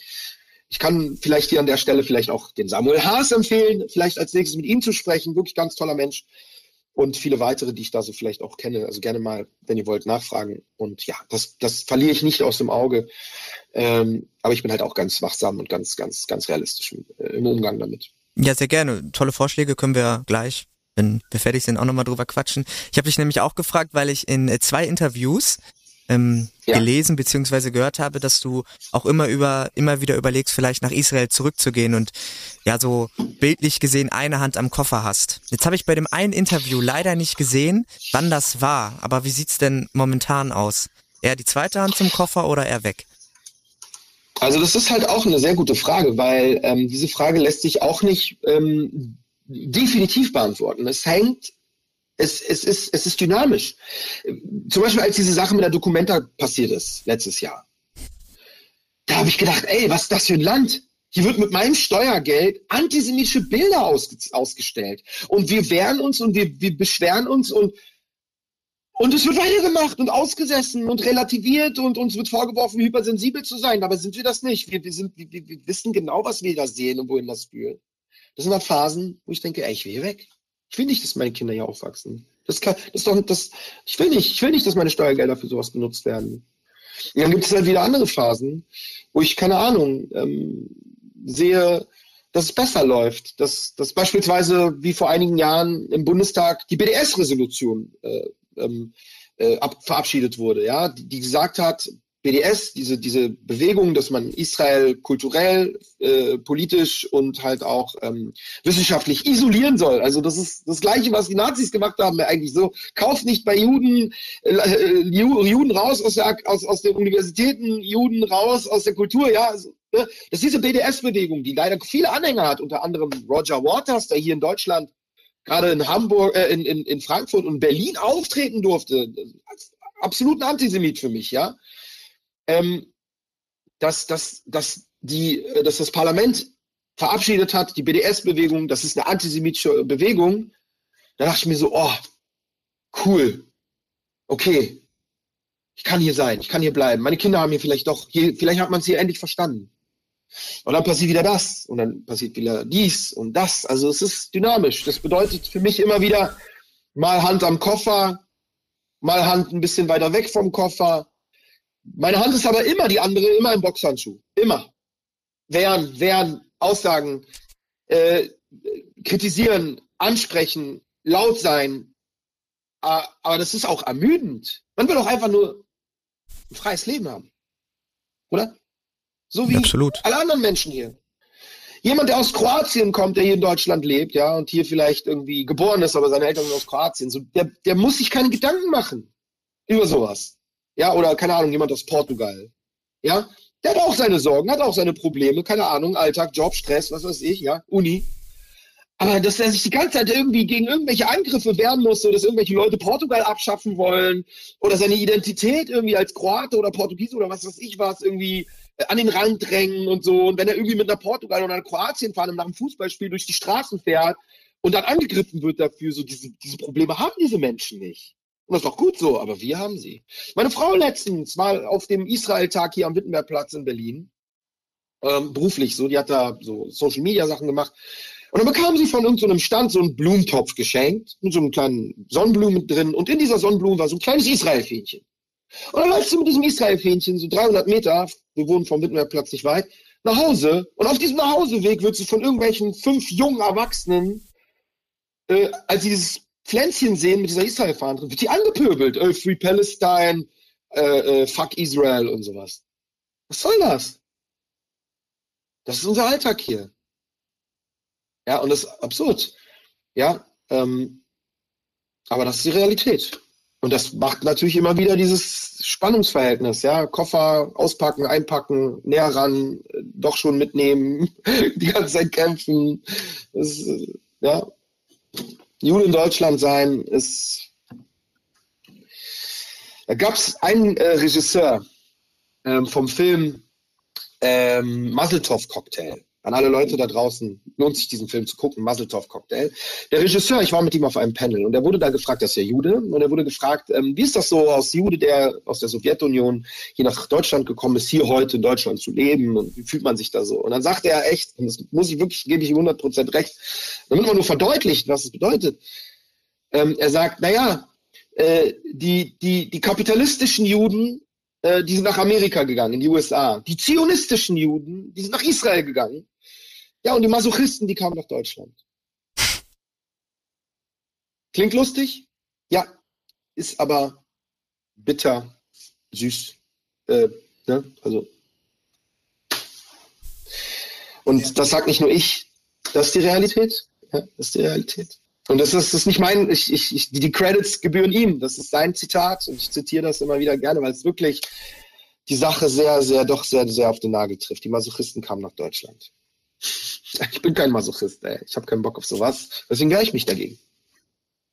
Ich kann vielleicht hier an der Stelle vielleicht auch den Samuel Haas empfehlen, vielleicht als nächstes mit ihm zu sprechen. Wirklich ganz toller Mensch. Und viele weitere, die ich da so vielleicht auch kenne. Also gerne mal, wenn ihr wollt, nachfragen. Und ja, das, das verliere ich nicht aus dem Auge. Ähm, aber ich bin halt auch ganz wachsam und ganz, ganz, ganz realistisch äh, im Umgang damit. Ja, sehr gerne. Tolle Vorschläge können wir gleich, wenn wir fertig sind, auch nochmal drüber quatschen. Ich habe dich nämlich auch gefragt, weil ich in äh, zwei Interviews ähm, ja. gelesen bzw. gehört habe, dass du auch immer über immer wieder überlegst, vielleicht nach Israel zurückzugehen und ja so bildlich gesehen eine Hand am Koffer hast. Jetzt habe ich bei dem einen Interview leider nicht gesehen, wann das war, aber wie sieht's denn momentan aus? Eher die zweite Hand zum Koffer oder eher weg? Also das ist halt auch eine sehr gute Frage, weil ähm, diese Frage lässt sich auch nicht ähm, definitiv beantworten. Es hängt es, es, ist, es ist dynamisch. Zum Beispiel, als diese Sache mit der Dokumenta passiert ist, letztes Jahr. Da habe ich gedacht, ey, was ist das für ein Land? Hier wird mit meinem Steuergeld antisemitische Bilder aus, ausgestellt. Und wir wehren uns und wir, wir beschweren uns und, und es wird weitergemacht und ausgesessen und relativiert und uns wird vorgeworfen, hypersensibel zu sein. Aber sind wir das nicht? Wir, wir, sind, wir, wir wissen genau, was wir da sehen und wohin das führt. Das sind halt Phasen, wo ich denke, ey, ich will hier weg. Ich will nicht, dass meine Kinder hier aufwachsen. Das kann, das doch, das, ich will nicht, ich will nicht, dass meine Steuergelder für sowas benutzt werden. Und dann gibt es halt wieder andere Phasen, wo ich, keine Ahnung, ähm, sehe, dass es besser läuft. Dass, dass beispielsweise wie vor einigen Jahren im Bundestag die BDS-Resolution äh, ähm, äh, ab, verabschiedet wurde, ja, die, die gesagt hat, BDS, diese, diese Bewegung, dass man Israel kulturell, äh, politisch und halt auch ähm, wissenschaftlich isolieren soll. Also das ist das Gleiche, was die Nazis gemacht haben, eigentlich so. Kauft nicht bei Juden, äh, äh Juden raus aus, der, aus, aus den Universitäten, Juden raus aus der Kultur, ja. Also, ne? Das ist diese BDS-Bewegung, die leider viele Anhänger hat, unter anderem Roger Waters, der hier in Deutschland gerade in Hamburg, äh, in, in, in Frankfurt und Berlin auftreten durfte. Absolut ein Antisemit für mich, ja ähm, dass, dass, dass, die, äh, dass das Parlament verabschiedet hat, die BDS-Bewegung, das ist eine antisemitische Bewegung, da dachte ich mir so, oh, cool, okay, ich kann hier sein, ich kann hier bleiben. Meine Kinder haben hier vielleicht doch, hier, vielleicht hat man es hier endlich verstanden. Und dann passiert wieder das und dann passiert wieder dies und das. Also es ist dynamisch. Das bedeutet für mich immer wieder mal Hand am Koffer, mal Hand ein bisschen weiter weg vom Koffer, meine Hand ist aber immer die andere, immer im Boxhandschuh. Immer. Wehren, wehren, Aussagen, äh, kritisieren, ansprechen, laut sein. Aber das ist auch ermüdend. Man will doch einfach nur ein freies Leben haben. Oder? So wie Absolut. alle anderen Menschen hier. Jemand, der aus Kroatien kommt, der hier in Deutschland lebt, ja, und hier vielleicht irgendwie geboren ist, aber seine Eltern sind aus Kroatien, so, der, der muss sich keine Gedanken machen über sowas. Ja, oder keine Ahnung, jemand aus Portugal. Ja, der hat auch seine Sorgen, hat auch seine Probleme, keine Ahnung, Alltag, Job, Stress, was weiß ich, ja, Uni. Aber dass er sich die ganze Zeit irgendwie gegen irgendwelche Angriffe wehren muss, so dass irgendwelche Leute Portugal abschaffen wollen oder seine Identität irgendwie als Kroate oder Portugiese oder was weiß ich was irgendwie äh, an den Rand drängen und so. Und wenn er irgendwie mit einer Portugal oder einer Kroatien fahren und nach einem Fußballspiel durch die Straßen fährt und dann angegriffen wird dafür, so diese, diese Probleme haben diese Menschen nicht. Und das ist doch gut so, aber wir haben sie. Meine Frau letztens mal auf dem Israel-Tag hier am Wittenbergplatz in Berlin, ähm, beruflich so, die hat da so Social-Media-Sachen gemacht. Und dann bekam sie von irgendeinem so Stand so einen Blumentopf geschenkt, mit so einem kleinen Sonnenblumen drin. Und in dieser Sonnenblume war so ein kleines Israel-Fähnchen. Und dann läufst du mit diesem Israel-Fähnchen so 300 Meter, wir wohnen vom Wittenbergplatz nicht weit, nach Hause. Und auf diesem Nachhauseweg wird sie von irgendwelchen fünf jungen Erwachsenen, äh, als sie dieses Pflänzchen sehen mit dieser Israel-Fahne drin, wird die angepöbelt. Äh, Free Palestine, äh, äh, Fuck Israel und sowas. Was soll das? Das ist unser Alltag hier. Ja, und das ist absurd. Ja, ähm, aber das ist die Realität. Und das macht natürlich immer wieder dieses Spannungsverhältnis, ja, Koffer auspacken, einpacken, näher ran, doch schon mitnehmen, die ganze Zeit kämpfen. Das, ja, Jude in Deutschland sein ist. Da gab es einen äh, Regisseur ähm, vom Film ähm, Muzzletov Cocktail an alle Leute da draußen, lohnt sich diesen Film zu gucken, Muzzletov Cocktail. Der Regisseur, ich war mit ihm auf einem Panel und er wurde da gefragt, er ist ja Jude, und er wurde gefragt, ähm, wie ist das so aus Jude, der aus der Sowjetunion hier nach Deutschland gekommen ist, hier heute in Deutschland zu leben und wie fühlt man sich da so? Und dann sagte er echt, und das muss ich wirklich, gebe ich ihm 100% recht, damit man nur verdeutlicht, was es bedeutet, Ähm, er sagt, naja, äh, die, die, die kapitalistischen Juden, äh, die sind nach Amerika gegangen, in die USA. Die zionistischen Juden, die sind nach Israel gegangen. Ja, und die Masochisten, die kamen nach Deutschland. Klingt lustig? Ja, ist aber bitter, süß. Äh, ne? Also. Und das sagt nicht nur ich, das ist die Realität. Ja, das ist die Realität. Und das ist, das ist nicht mein, ich, ich, ich, die Credits gebühren ihm. Das ist sein Zitat und ich zitiere das immer wieder gerne, weil es wirklich die Sache sehr, sehr, doch sehr, sehr auf den Nagel trifft. Die Masochisten kamen nach Deutschland. Ich bin kein Masochist, ey. Ich habe keinen Bock auf sowas. Deswegen wehre ich mich dagegen.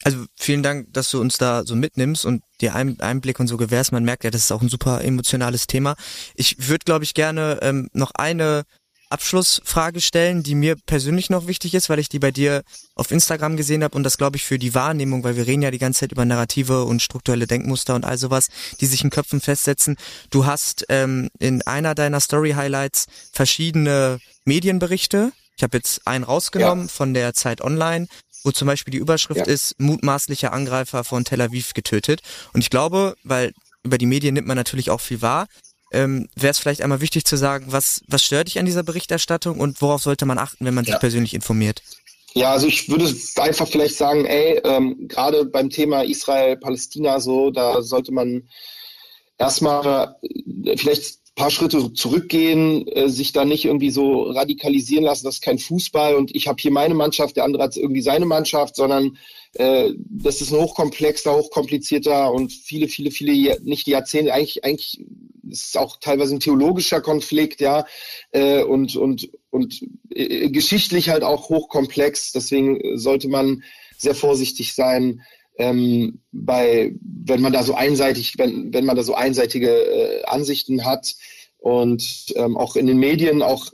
Also vielen Dank, dass du uns da so mitnimmst und dir einen Einblick und so gewährst. Man merkt ja, das ist auch ein super emotionales Thema. Ich würde, glaube ich, gerne ähm, noch eine Abschlussfrage stellen, die mir persönlich noch wichtig ist, weil ich die bei dir auf Instagram gesehen habe und das glaube ich für die Wahrnehmung, weil wir reden ja die ganze Zeit über Narrative und strukturelle Denkmuster und all sowas, die sich in Köpfen festsetzen. Du hast ähm, in einer deiner Story-Highlights verschiedene Medienberichte. Ich habe jetzt einen rausgenommen ja. von der Zeit Online, wo zum Beispiel die Überschrift ja. ist, mutmaßlicher Angreifer von Tel Aviv getötet. Und ich glaube, weil über die Medien nimmt man natürlich auch viel wahr, ähm, wäre es vielleicht einmal wichtig zu sagen, was, was stört dich an dieser Berichterstattung und worauf sollte man achten, wenn man sich ja. persönlich informiert? Ja, also ich würde einfach vielleicht sagen, ey, ähm, gerade beim Thema Israel-Palästina so, da sollte man erstmal äh, vielleicht paar Schritte zurückgehen, äh, sich da nicht irgendwie so radikalisieren lassen, das ist kein Fußball und ich habe hier meine Mannschaft, der andere hat irgendwie seine Mannschaft, sondern äh, das ist ein hochkomplexer, hochkomplizierter und viele, viele, viele, nicht die Jahrzehnte, eigentlich, eigentlich ist es auch teilweise ein theologischer Konflikt, ja, äh, und, und, und äh, geschichtlich halt auch hochkomplex. Deswegen sollte man sehr vorsichtig sein, ähm, bei, wenn man da so einseitig, wenn, wenn man da so einseitige äh, Ansichten hat und ähm, auch in den Medien, auch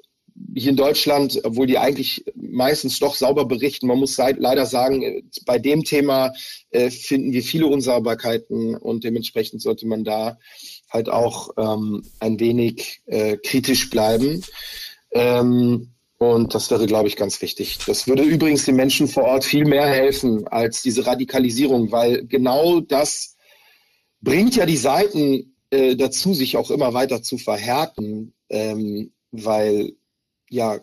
hier in Deutschland, obwohl die eigentlich meistens doch sauber berichten, man muss leider sagen, bei dem Thema äh, finden wir viele Unsauberkeiten und dementsprechend sollte man da halt auch ähm, ein wenig äh, kritisch bleiben. Ähm, und das wäre, glaube ich, ganz wichtig. Das würde übrigens den Menschen vor Ort viel mehr helfen als diese Radikalisierung, weil genau das bringt ja die Seiten äh, dazu, sich auch immer weiter zu verhärten, ähm, weil ja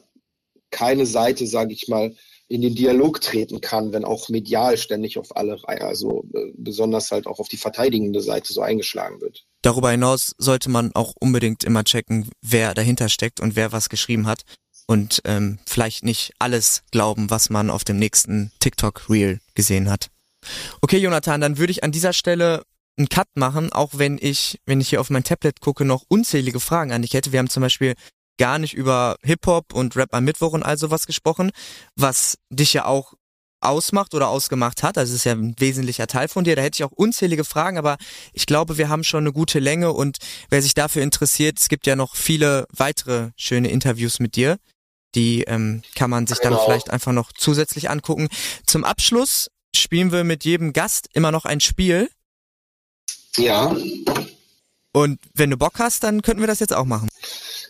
keine Seite, sage ich mal, in den Dialog treten kann, wenn auch medial ständig auf alle, also äh, besonders halt auch auf die verteidigende Seite so eingeschlagen wird. Darüber hinaus sollte man auch unbedingt immer checken, wer dahinter steckt und wer was geschrieben hat und ähm, vielleicht nicht alles glauben, was man auf dem nächsten TikTok-Reel gesehen hat. Okay, Jonathan, dann würde ich an dieser Stelle einen Cut machen, auch wenn ich, wenn ich hier auf mein Tablet gucke, noch unzählige Fragen an dich hätte. Wir haben zum Beispiel gar nicht über Hip-Hop und Rap am Mittwoch und all sowas gesprochen, was dich ja auch ausmacht oder ausgemacht hat. Also es ist ja ein wesentlicher Teil von dir. Da hätte ich auch unzählige Fragen, aber ich glaube, wir haben schon eine gute Länge und wer sich dafür interessiert, es gibt ja noch viele weitere schöne Interviews mit dir. Die ähm, kann man sich genau. dann vielleicht einfach noch zusätzlich angucken. Zum Abschluss spielen wir mit jedem Gast immer noch ein Spiel. Ja. Und wenn du Bock hast, dann könnten wir das jetzt auch machen.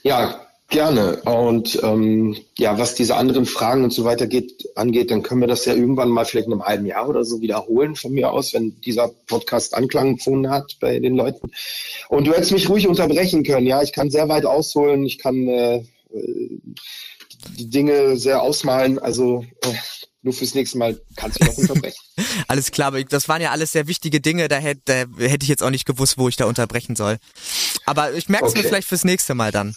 Ja, Gerne. Und ähm, ja, was diese anderen Fragen und so weiter geht, angeht, dann können wir das ja irgendwann mal vielleicht in einem halben Jahr oder so wiederholen von mir aus, wenn dieser Podcast Anklang gefunden hat bei den Leuten. Und du hättest mich ruhig unterbrechen können. Ja, ich kann sehr weit ausholen. Ich kann äh, die Dinge sehr ausmalen. Also äh, nur fürs nächste Mal kannst du noch unterbrechen. alles klar, aber das waren ja alles sehr wichtige Dinge. Da hätte, da hätte ich jetzt auch nicht gewusst, wo ich da unterbrechen soll. Aber ich merke es okay. mir vielleicht fürs nächste Mal dann.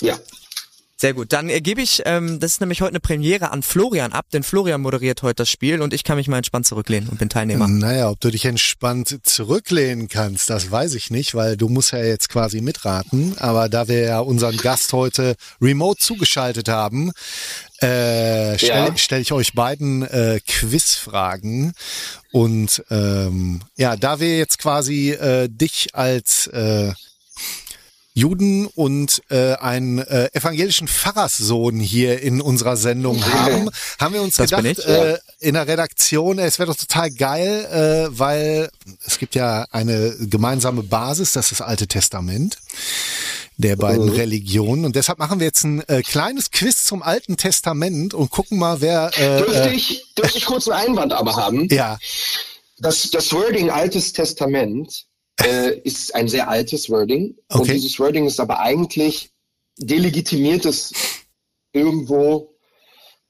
Ja. Sehr gut. Dann gebe ich, ähm, das ist nämlich heute eine Premiere an Florian ab, denn Florian moderiert heute das Spiel und ich kann mich mal entspannt zurücklehnen und bin Teilnehmer. Naja, ob du dich entspannt zurücklehnen kannst, das weiß ich nicht, weil du musst ja jetzt quasi mitraten. Aber da wir ja unseren Gast heute remote zugeschaltet haben, äh, stelle ja. stell ich euch beiden äh, Quizfragen. Und ähm, ja, da wir jetzt quasi äh, dich als äh, Juden und äh, einen äh, evangelischen Pfarrerssohn hier in unserer Sendung haben, haben wir uns das gedacht, äh, in der Redaktion, es wäre doch total geil, äh, weil es gibt ja eine gemeinsame Basis, das ist das Alte Testament. der beiden Mhm. Religionen. Und deshalb machen wir jetzt ein äh, kleines Quiz zum Alten Testament und gucken mal, wer. Äh, Dürfte äh, ich, dürfte ich kurz einen Einwand aber haben? ja, Das, das Wording Altes Testament äh, ist ein sehr altes Wording. Und Okay. dieses Wording ist aber eigentlich delegitimiertes irgendwo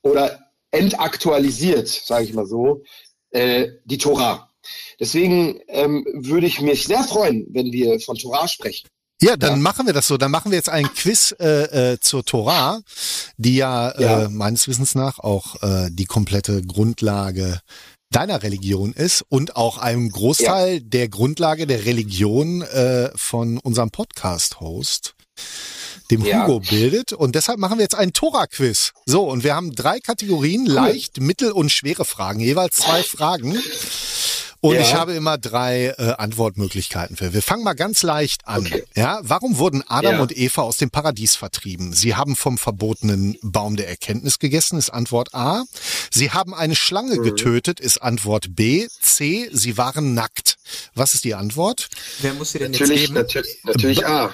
oder entaktualisiert, sage ich mal so, äh, die Tora. Deswegen ähm, würde ich mich sehr freuen, wenn wir von Torah sprechen. ja, dann Ja. machen wir das so. Dann machen wir jetzt einen Quiz äh, äh, zur Tora, die ja, Ja. Äh, meines Wissens nach auch äh, die komplette Grundlage deiner Religion ist und auch einem Großteil der Grundlage der Religion äh, von unserem Podcast-Host, dem Ja. Hugo, bildet. Und deshalb machen wir jetzt einen Tora-Quiz. So, und wir haben drei Kategorien, leicht, mittel und schwere Fragen, jeweils zwei Fragen. Und Ja. ich habe immer drei äh, Antwortmöglichkeiten für. Wir fangen mal ganz leicht an. Okay. Ja, warum wurden Adam Ja. und Eva aus dem Paradies vertrieben? Sie haben vom verbotenen Baum der Erkenntnis gegessen, ist Antwort A. Sie haben eine Schlange Mhm. getötet, ist Antwort B. C. Sie waren nackt. Was ist die Antwort? Wer muss sie denn jetzt Natürlich, geben? natürlich, natürlich A.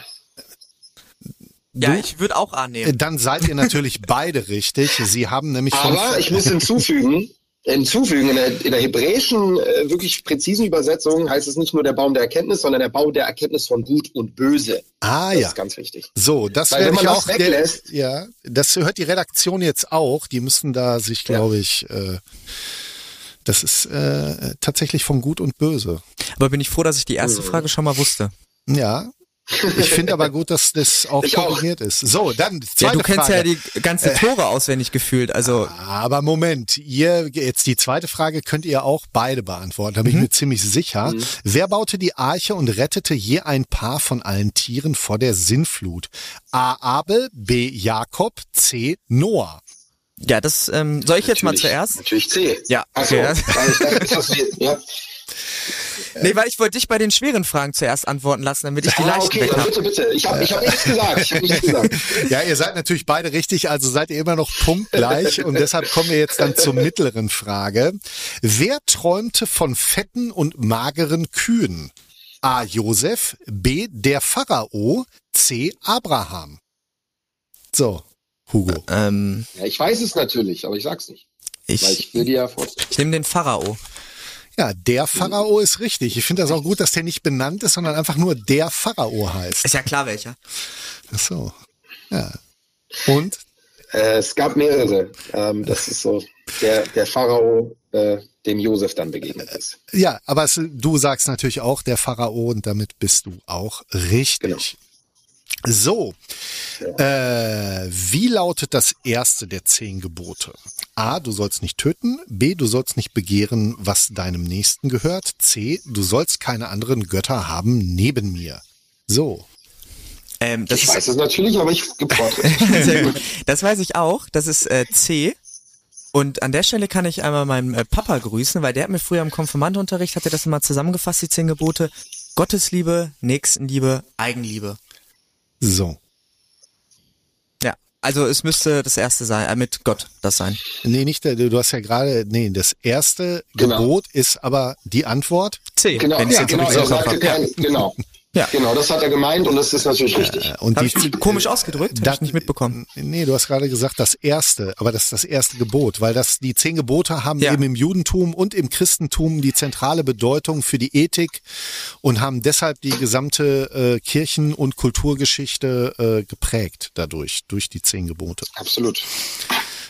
Ja, ich würde auch annehmen. Dann seid ihr natürlich beide richtig. Sie haben nämlich Aber ich muss hinzufügen, hinzufügen, in der, in der hebräischen, äh, wirklich präzisen Übersetzung heißt es nicht nur der Baum der Erkenntnis, sondern der Baum der Erkenntnis von Gut und Böse. Ah Das ja. ist ganz wichtig. So, das Weil wenn man auch. das weglässt- ja, das hört die Redaktion jetzt auch. Die müssen da sich, glaube ich, äh, das ist äh, tatsächlich von Gut und Böse. Aber bin ich froh, dass ich die erste Mhm. Frage schon mal wusste. Ja. Ich finde aber gut, dass das auch Ich auch. korrigiert ist. So, dann Ja, zweite du kennst Frage. ja die ganze Tore auswendig gefühlt. Also Aber Moment, ihr jetzt die zweite Frage könnt ihr auch beide beantworten, da bin ich mir ziemlich sicher. Wer baute die Arche und rettete je ein Paar von allen Tieren vor der Sinnflut? A. Abel, B. Jakob, C. Noah. ja, das ähm, soll ich jetzt mal Natürlich- zuerst? Natürlich C. Ja, Achso, okay. weil ich dachte, das ist- ja. Nee, weil ich wollte dich bei den schweren Fragen zuerst antworten lassen, damit ich die Ah, leichten okay, weg dann habe. bitte, bitte. Ich habe ich hab nichts gesagt. Ich habe nichts gesagt. Ja, ihr seid natürlich beide richtig, also seid ihr immer noch punktgleich und deshalb kommen wir jetzt dann zur mittleren Frage. Wer träumte von fetten und mageren Kühen? A. Josef, B. der Pharao, C. Abraham. So, Hugo. Ähm, Ja, ich weiß es natürlich, aber ich sag's nicht. Weil ich, ich will dir ja vor. ich nehme den Pharao. Ja, der Pharao ist richtig. Ich finde das auch gut, dass der nicht benannt ist, sondern einfach nur der Pharao heißt. Ist ja klar welcher. Ach so. Ja. Und? Äh, es gab mehrere. Ähm, das ist so der, der Pharao, äh, dem Josef dann begegnet ist. Ja, aber es, du sagst natürlich auch der Pharao und damit bist du auch richtig. Genau. So, äh, wie lautet das erste der zehn Gebote? A, du sollst nicht töten. B, du sollst nicht begehren, was deinem Nächsten gehört. C, du sollst keine anderen Götter haben neben mir. So, Ähm, das Ich ist weiß es natürlich, aber ich gebrauche sehr gut. Das weiß ich auch. Das ist äh, C. Und an der Stelle kann ich einmal meinen äh, Papa grüßen, weil der hat mir früher im Konfirmandenunterricht, hat er das immer zusammengefasst, die zehn Gebote. Gottesliebe, Nächstenliebe, Eigenliebe. So. Ja, also es müsste das erste sein, äh, mit Gott das sein. Nee, nicht der, du hast ja gerade, nee, das erste Genau. Gebot ist aber die Antwort. C. Genau, wenn ich's ja, jetzt genau, richtig er sagte kein, genau. Ja. Genau, das hat er gemeint und das ist natürlich richtig. Und Hab die, ich komisch ausgedrückt? Hab Das- ich nicht mitbekommen. Nee, du hast gerade gesagt, das erste, aber das ist das erste Gebot, weil das die zehn Gebote haben Ja. eben im Judentum und im Christentum die zentrale Bedeutung für die Ethik und haben deshalb die gesamte äh, Kirchen- und Kulturgeschichte äh, geprägt dadurch, durch die zehn Gebote. Absolut.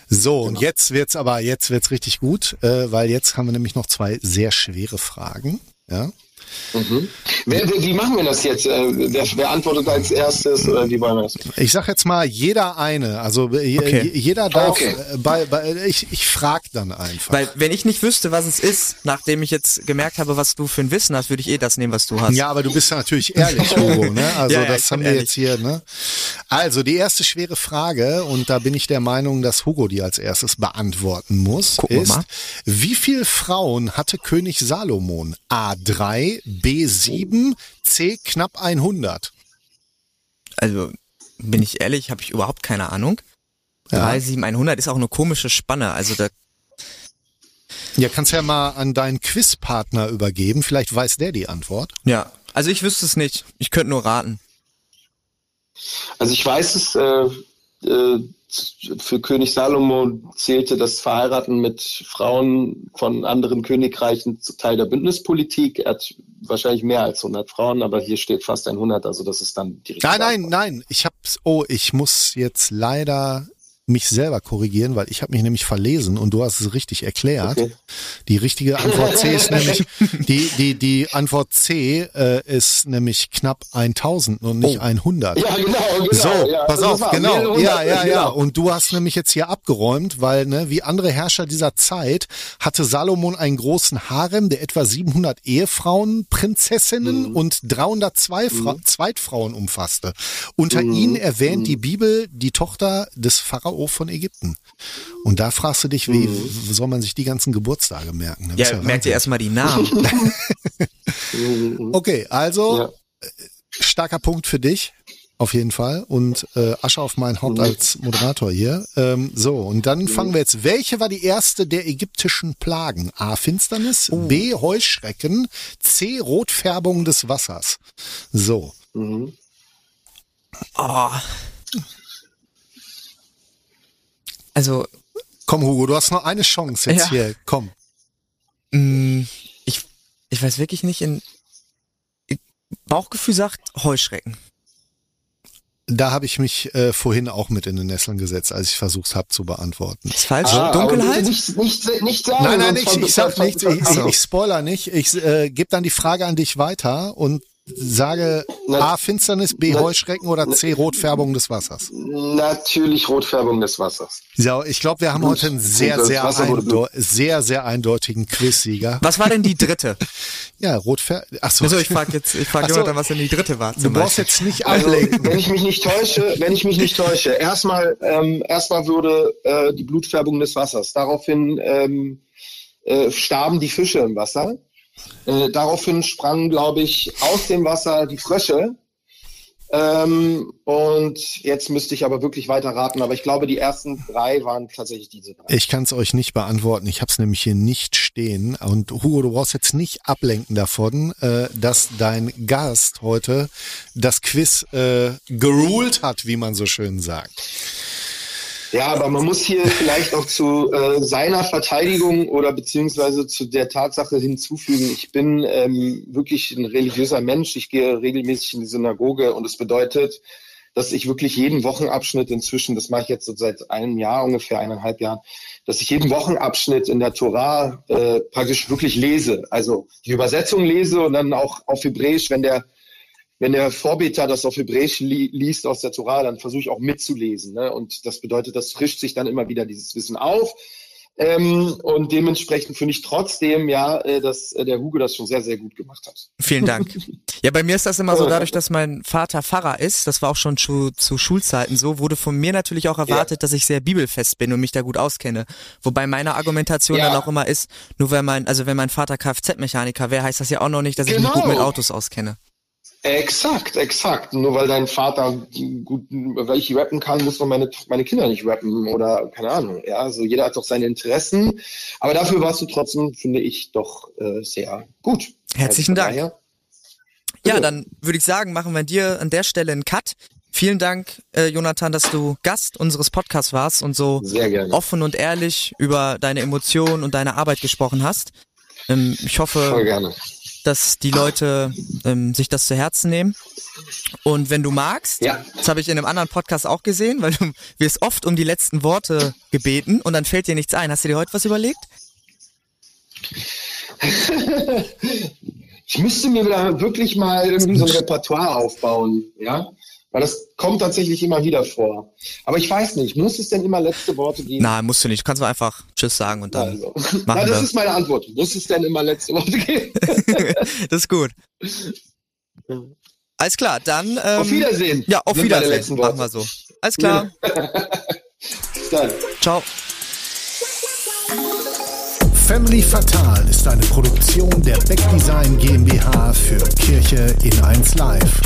So, und jetzt wird's aber, jetzt wird's richtig gut, äh, weil jetzt haben wir nämlich noch zwei sehr schwere Fragen. Ja. Mhm. Wer, wer, wie machen wir das jetzt? Äh, wer, wer antwortet als erstes oder wie wollen wir das? Ich sag jetzt mal jeder eine, also äh, Okay. je- jeder darf, Okay. äh, bei, bei, ich, ich frag dann einfach. Weil wenn ich nicht wüsste, was es ist, nachdem ich jetzt gemerkt habe, was du für ein Wissen hast, würde ich eh das nehmen, was du hast. Ja, aber du bist ja natürlich ehrlich, Hugo, ne? Also Ja, ja, das haben wir ehrlich. jetzt hier, ne? Also die erste schwere Frage, und da bin ich der Meinung, dass Hugo die als erstes beantworten muss, Gucken ist, mal. wie viele Frauen hatte König Salomon? A3, B7, C knapp 100. Also bin ich ehrlich, habe ich überhaupt keine Ahnung. Ja. 3, 7, 100 ist auch eine komische Spanne. Also da Ja, kannst ja mal an deinen Quizpartner übergeben, vielleicht weiß der die Antwort. Ja, also ich wüsste es nicht. Ich könnte nur raten. Also ich weiß es, äh, äh, für König Salomo zählte das Verheiraten mit Frauen von anderen Königreichen zu Teil der Bündnispolitik. Er hat wahrscheinlich mehr als 100 Frauen, aber hier steht fast 100, also das ist dann die richtige Nein, nein, nein. Ich hab's. Oh, ich muss jetzt leider mich selber korrigieren, weil ich habe mich nämlich verlesen und du hast es richtig erklärt. Okay. Die richtige Antwort C ist nämlich die die die Antwort C äh, ist nämlich knapp 1000 und nicht 100. Ja, genau, genau. So, ja, pass auf, genau. Ja, ja, ja. genau. Und du hast nämlich jetzt hier abgeräumt, weil, ne, wie andere Herrscher dieser Zeit hatte Salomon einen großen Harem, der etwa 700 Ehefrauen, Prinzessinnen Mhm. und 302 Fra Zweitfrauen umfasste. Unter Mhm. ihnen erwähnt die Bibel die Tochter des Pharao von Ägypten. Und da fragst du dich, wie Mhm. soll man sich die ganzen Geburtstage merken? Ist Ja, merkt ihr erstmal die Namen. Mhm. Okay, also Ja. starker Punkt für dich. Auf jeden Fall. Und äh, Asche auf mein Haupt Mhm. als Moderator hier. Ähm, so, und dann fangen wir jetzt. Welche war die erste der ägyptischen Plagen? A. Finsternis, Oh. B. Heuschrecken, C. Rotfärbung des Wassers. So. Mhm. Oh. Also, Komm, Hugo, du hast noch eine Chance jetzt Ja. hier. Komm. mh, ich, ich weiß wirklich nicht in. Bauchgefühl sagt Heuschrecken. Da habe ich mich äh, vorhin auch mit in den Nesseln gesetzt, als ich versucht habe zu beantworten. Ist falsch? Ah, Dunkelheit? nicht, nicht, nicht sagen. Nein, nein, ich, ich sag nichts, ich, ich, ich spoiler nicht. Ich äh, gebe dann die Frage an dich weiter und sage Na- A. Finsternis, B. Heuschrecken oder C. Rotfärbung des Wassers. Natürlich Rotfärbung des Wassers. So, ich glaube, wir haben Gut. heute einen sehr, sehr, eindeu sehr, sehr eindeutigen Quizsieger. Was war denn die dritte? Ja, Rotfärbung. Achso, Also ich frage jetzt, ich frage. Jonathan, was denn die dritte war. du brauchst Beispiel. jetzt nicht Also, ablenken. wenn ich mich nicht täusche, wenn ich mich nicht täusche, erstmal, ähm, erstmal würde äh, die Blutfärbung des Wassers. Daraufhin ähm, äh, starben die Fische im Wasser. Äh, daraufhin sprangen, glaube ich, aus dem Wasser die Frösche. Ähm, und jetzt müsste ich aber wirklich weiter raten. Aber ich glaube, die ersten drei waren tatsächlich diese drei. Ich kann es euch nicht beantworten. Ich habe es nämlich hier nicht stehen. Und Hugo, du brauchst jetzt nicht ablenken davon, äh, dass dein Gast heute das Quiz äh, geruled hat, wie man so schön sagt. Ja, aber man muss hier vielleicht auch zu äh, seiner Verteidigung oder beziehungsweise zu der Tatsache hinzufügen, ich bin ähm, wirklich ein religiöser Mensch. Ich gehe regelmäßig in die Synagoge und es bedeutet, dass ich wirklich jeden Wochenabschnitt inzwischen, das mache ich jetzt so seit einem Jahr ungefähr, eineinhalb Jahren, dass ich jeden Wochenabschnitt in der Torah äh, praktisch wirklich lese. Also die Übersetzung lese und dann auch auf Hebräisch, wenn der wenn der Vorbeter das auf Hebräisch li liest aus der Torah, dann versuche ich auch mitzulesen. Ne? Und das bedeutet, das frischt sich dann immer wieder dieses Wissen auf. Ähm, und dementsprechend finde ich trotzdem, ja, äh, dass äh, der Hugo das schon sehr, sehr gut gemacht hat. Vielen Dank. Ja, bei mir ist das immer so, dadurch, dass mein Vater Pfarrer ist, das war auch schon zu, zu Schulzeiten so, wurde von mir natürlich auch erwartet, dass ich sehr bibelfest bin und mich da gut auskenne. Wobei meine Argumentation Ja. dann auch immer ist, nur wenn mein, also wenn mein Vater Kfz-Mechaniker wäre, heißt das ja auch noch nicht, dass ich mich Genau. gut mit Autos auskenne. Exakt, exakt. Nur weil dein Vater gut, weil ich rappen kann, muss man meine, meine Kinder nicht rappen oder keine Ahnung. Ja, also jeder hat doch seine Interessen. Aber dafür warst du trotzdem, finde ich, doch äh, sehr gut. Herzlichen Also Dank. daher- Ja, dann würde ich sagen, machen wir dir an der Stelle einen Cut. Vielen Dank, äh, Jonathan, dass du Gast unseres Podcasts warst und so offen und ehrlich über deine Emotionen und deine Arbeit gesprochen hast. Ähm, ich Voll hoffe, gerne. Dass die Leute ähm, sich das zu Herzen nehmen. Und wenn du magst, Ja. das habe ich in einem anderen Podcast auch gesehen, weil du wirst oft um die letzten Worte gebeten und dann fällt dir nichts ein. Hast du dir heute was überlegt? Ich müsste mir wieder wirklich mal irgendwie so ein Repertoire aufbauen, ja? Weil das kommt tatsächlich immer wieder vor. Aber ich weiß nicht, muss es denn immer letzte Worte geben? Na, musst du nicht. Du kannst mal einfach Tschüss sagen und dann Also. machen Na, das wir. ist meine Antwort. Muss es denn immer letzte Worte geben? das ist gut. Alles klar, dann ähm, auf Wiedersehen. Ja, auf sind Wiedersehen. letzten Worte. Machen wir so. Alles klar. Bis dann. Ciao. Family Fatal ist eine Produktion der Beckdesign GmbH für Kirche in 1 Live.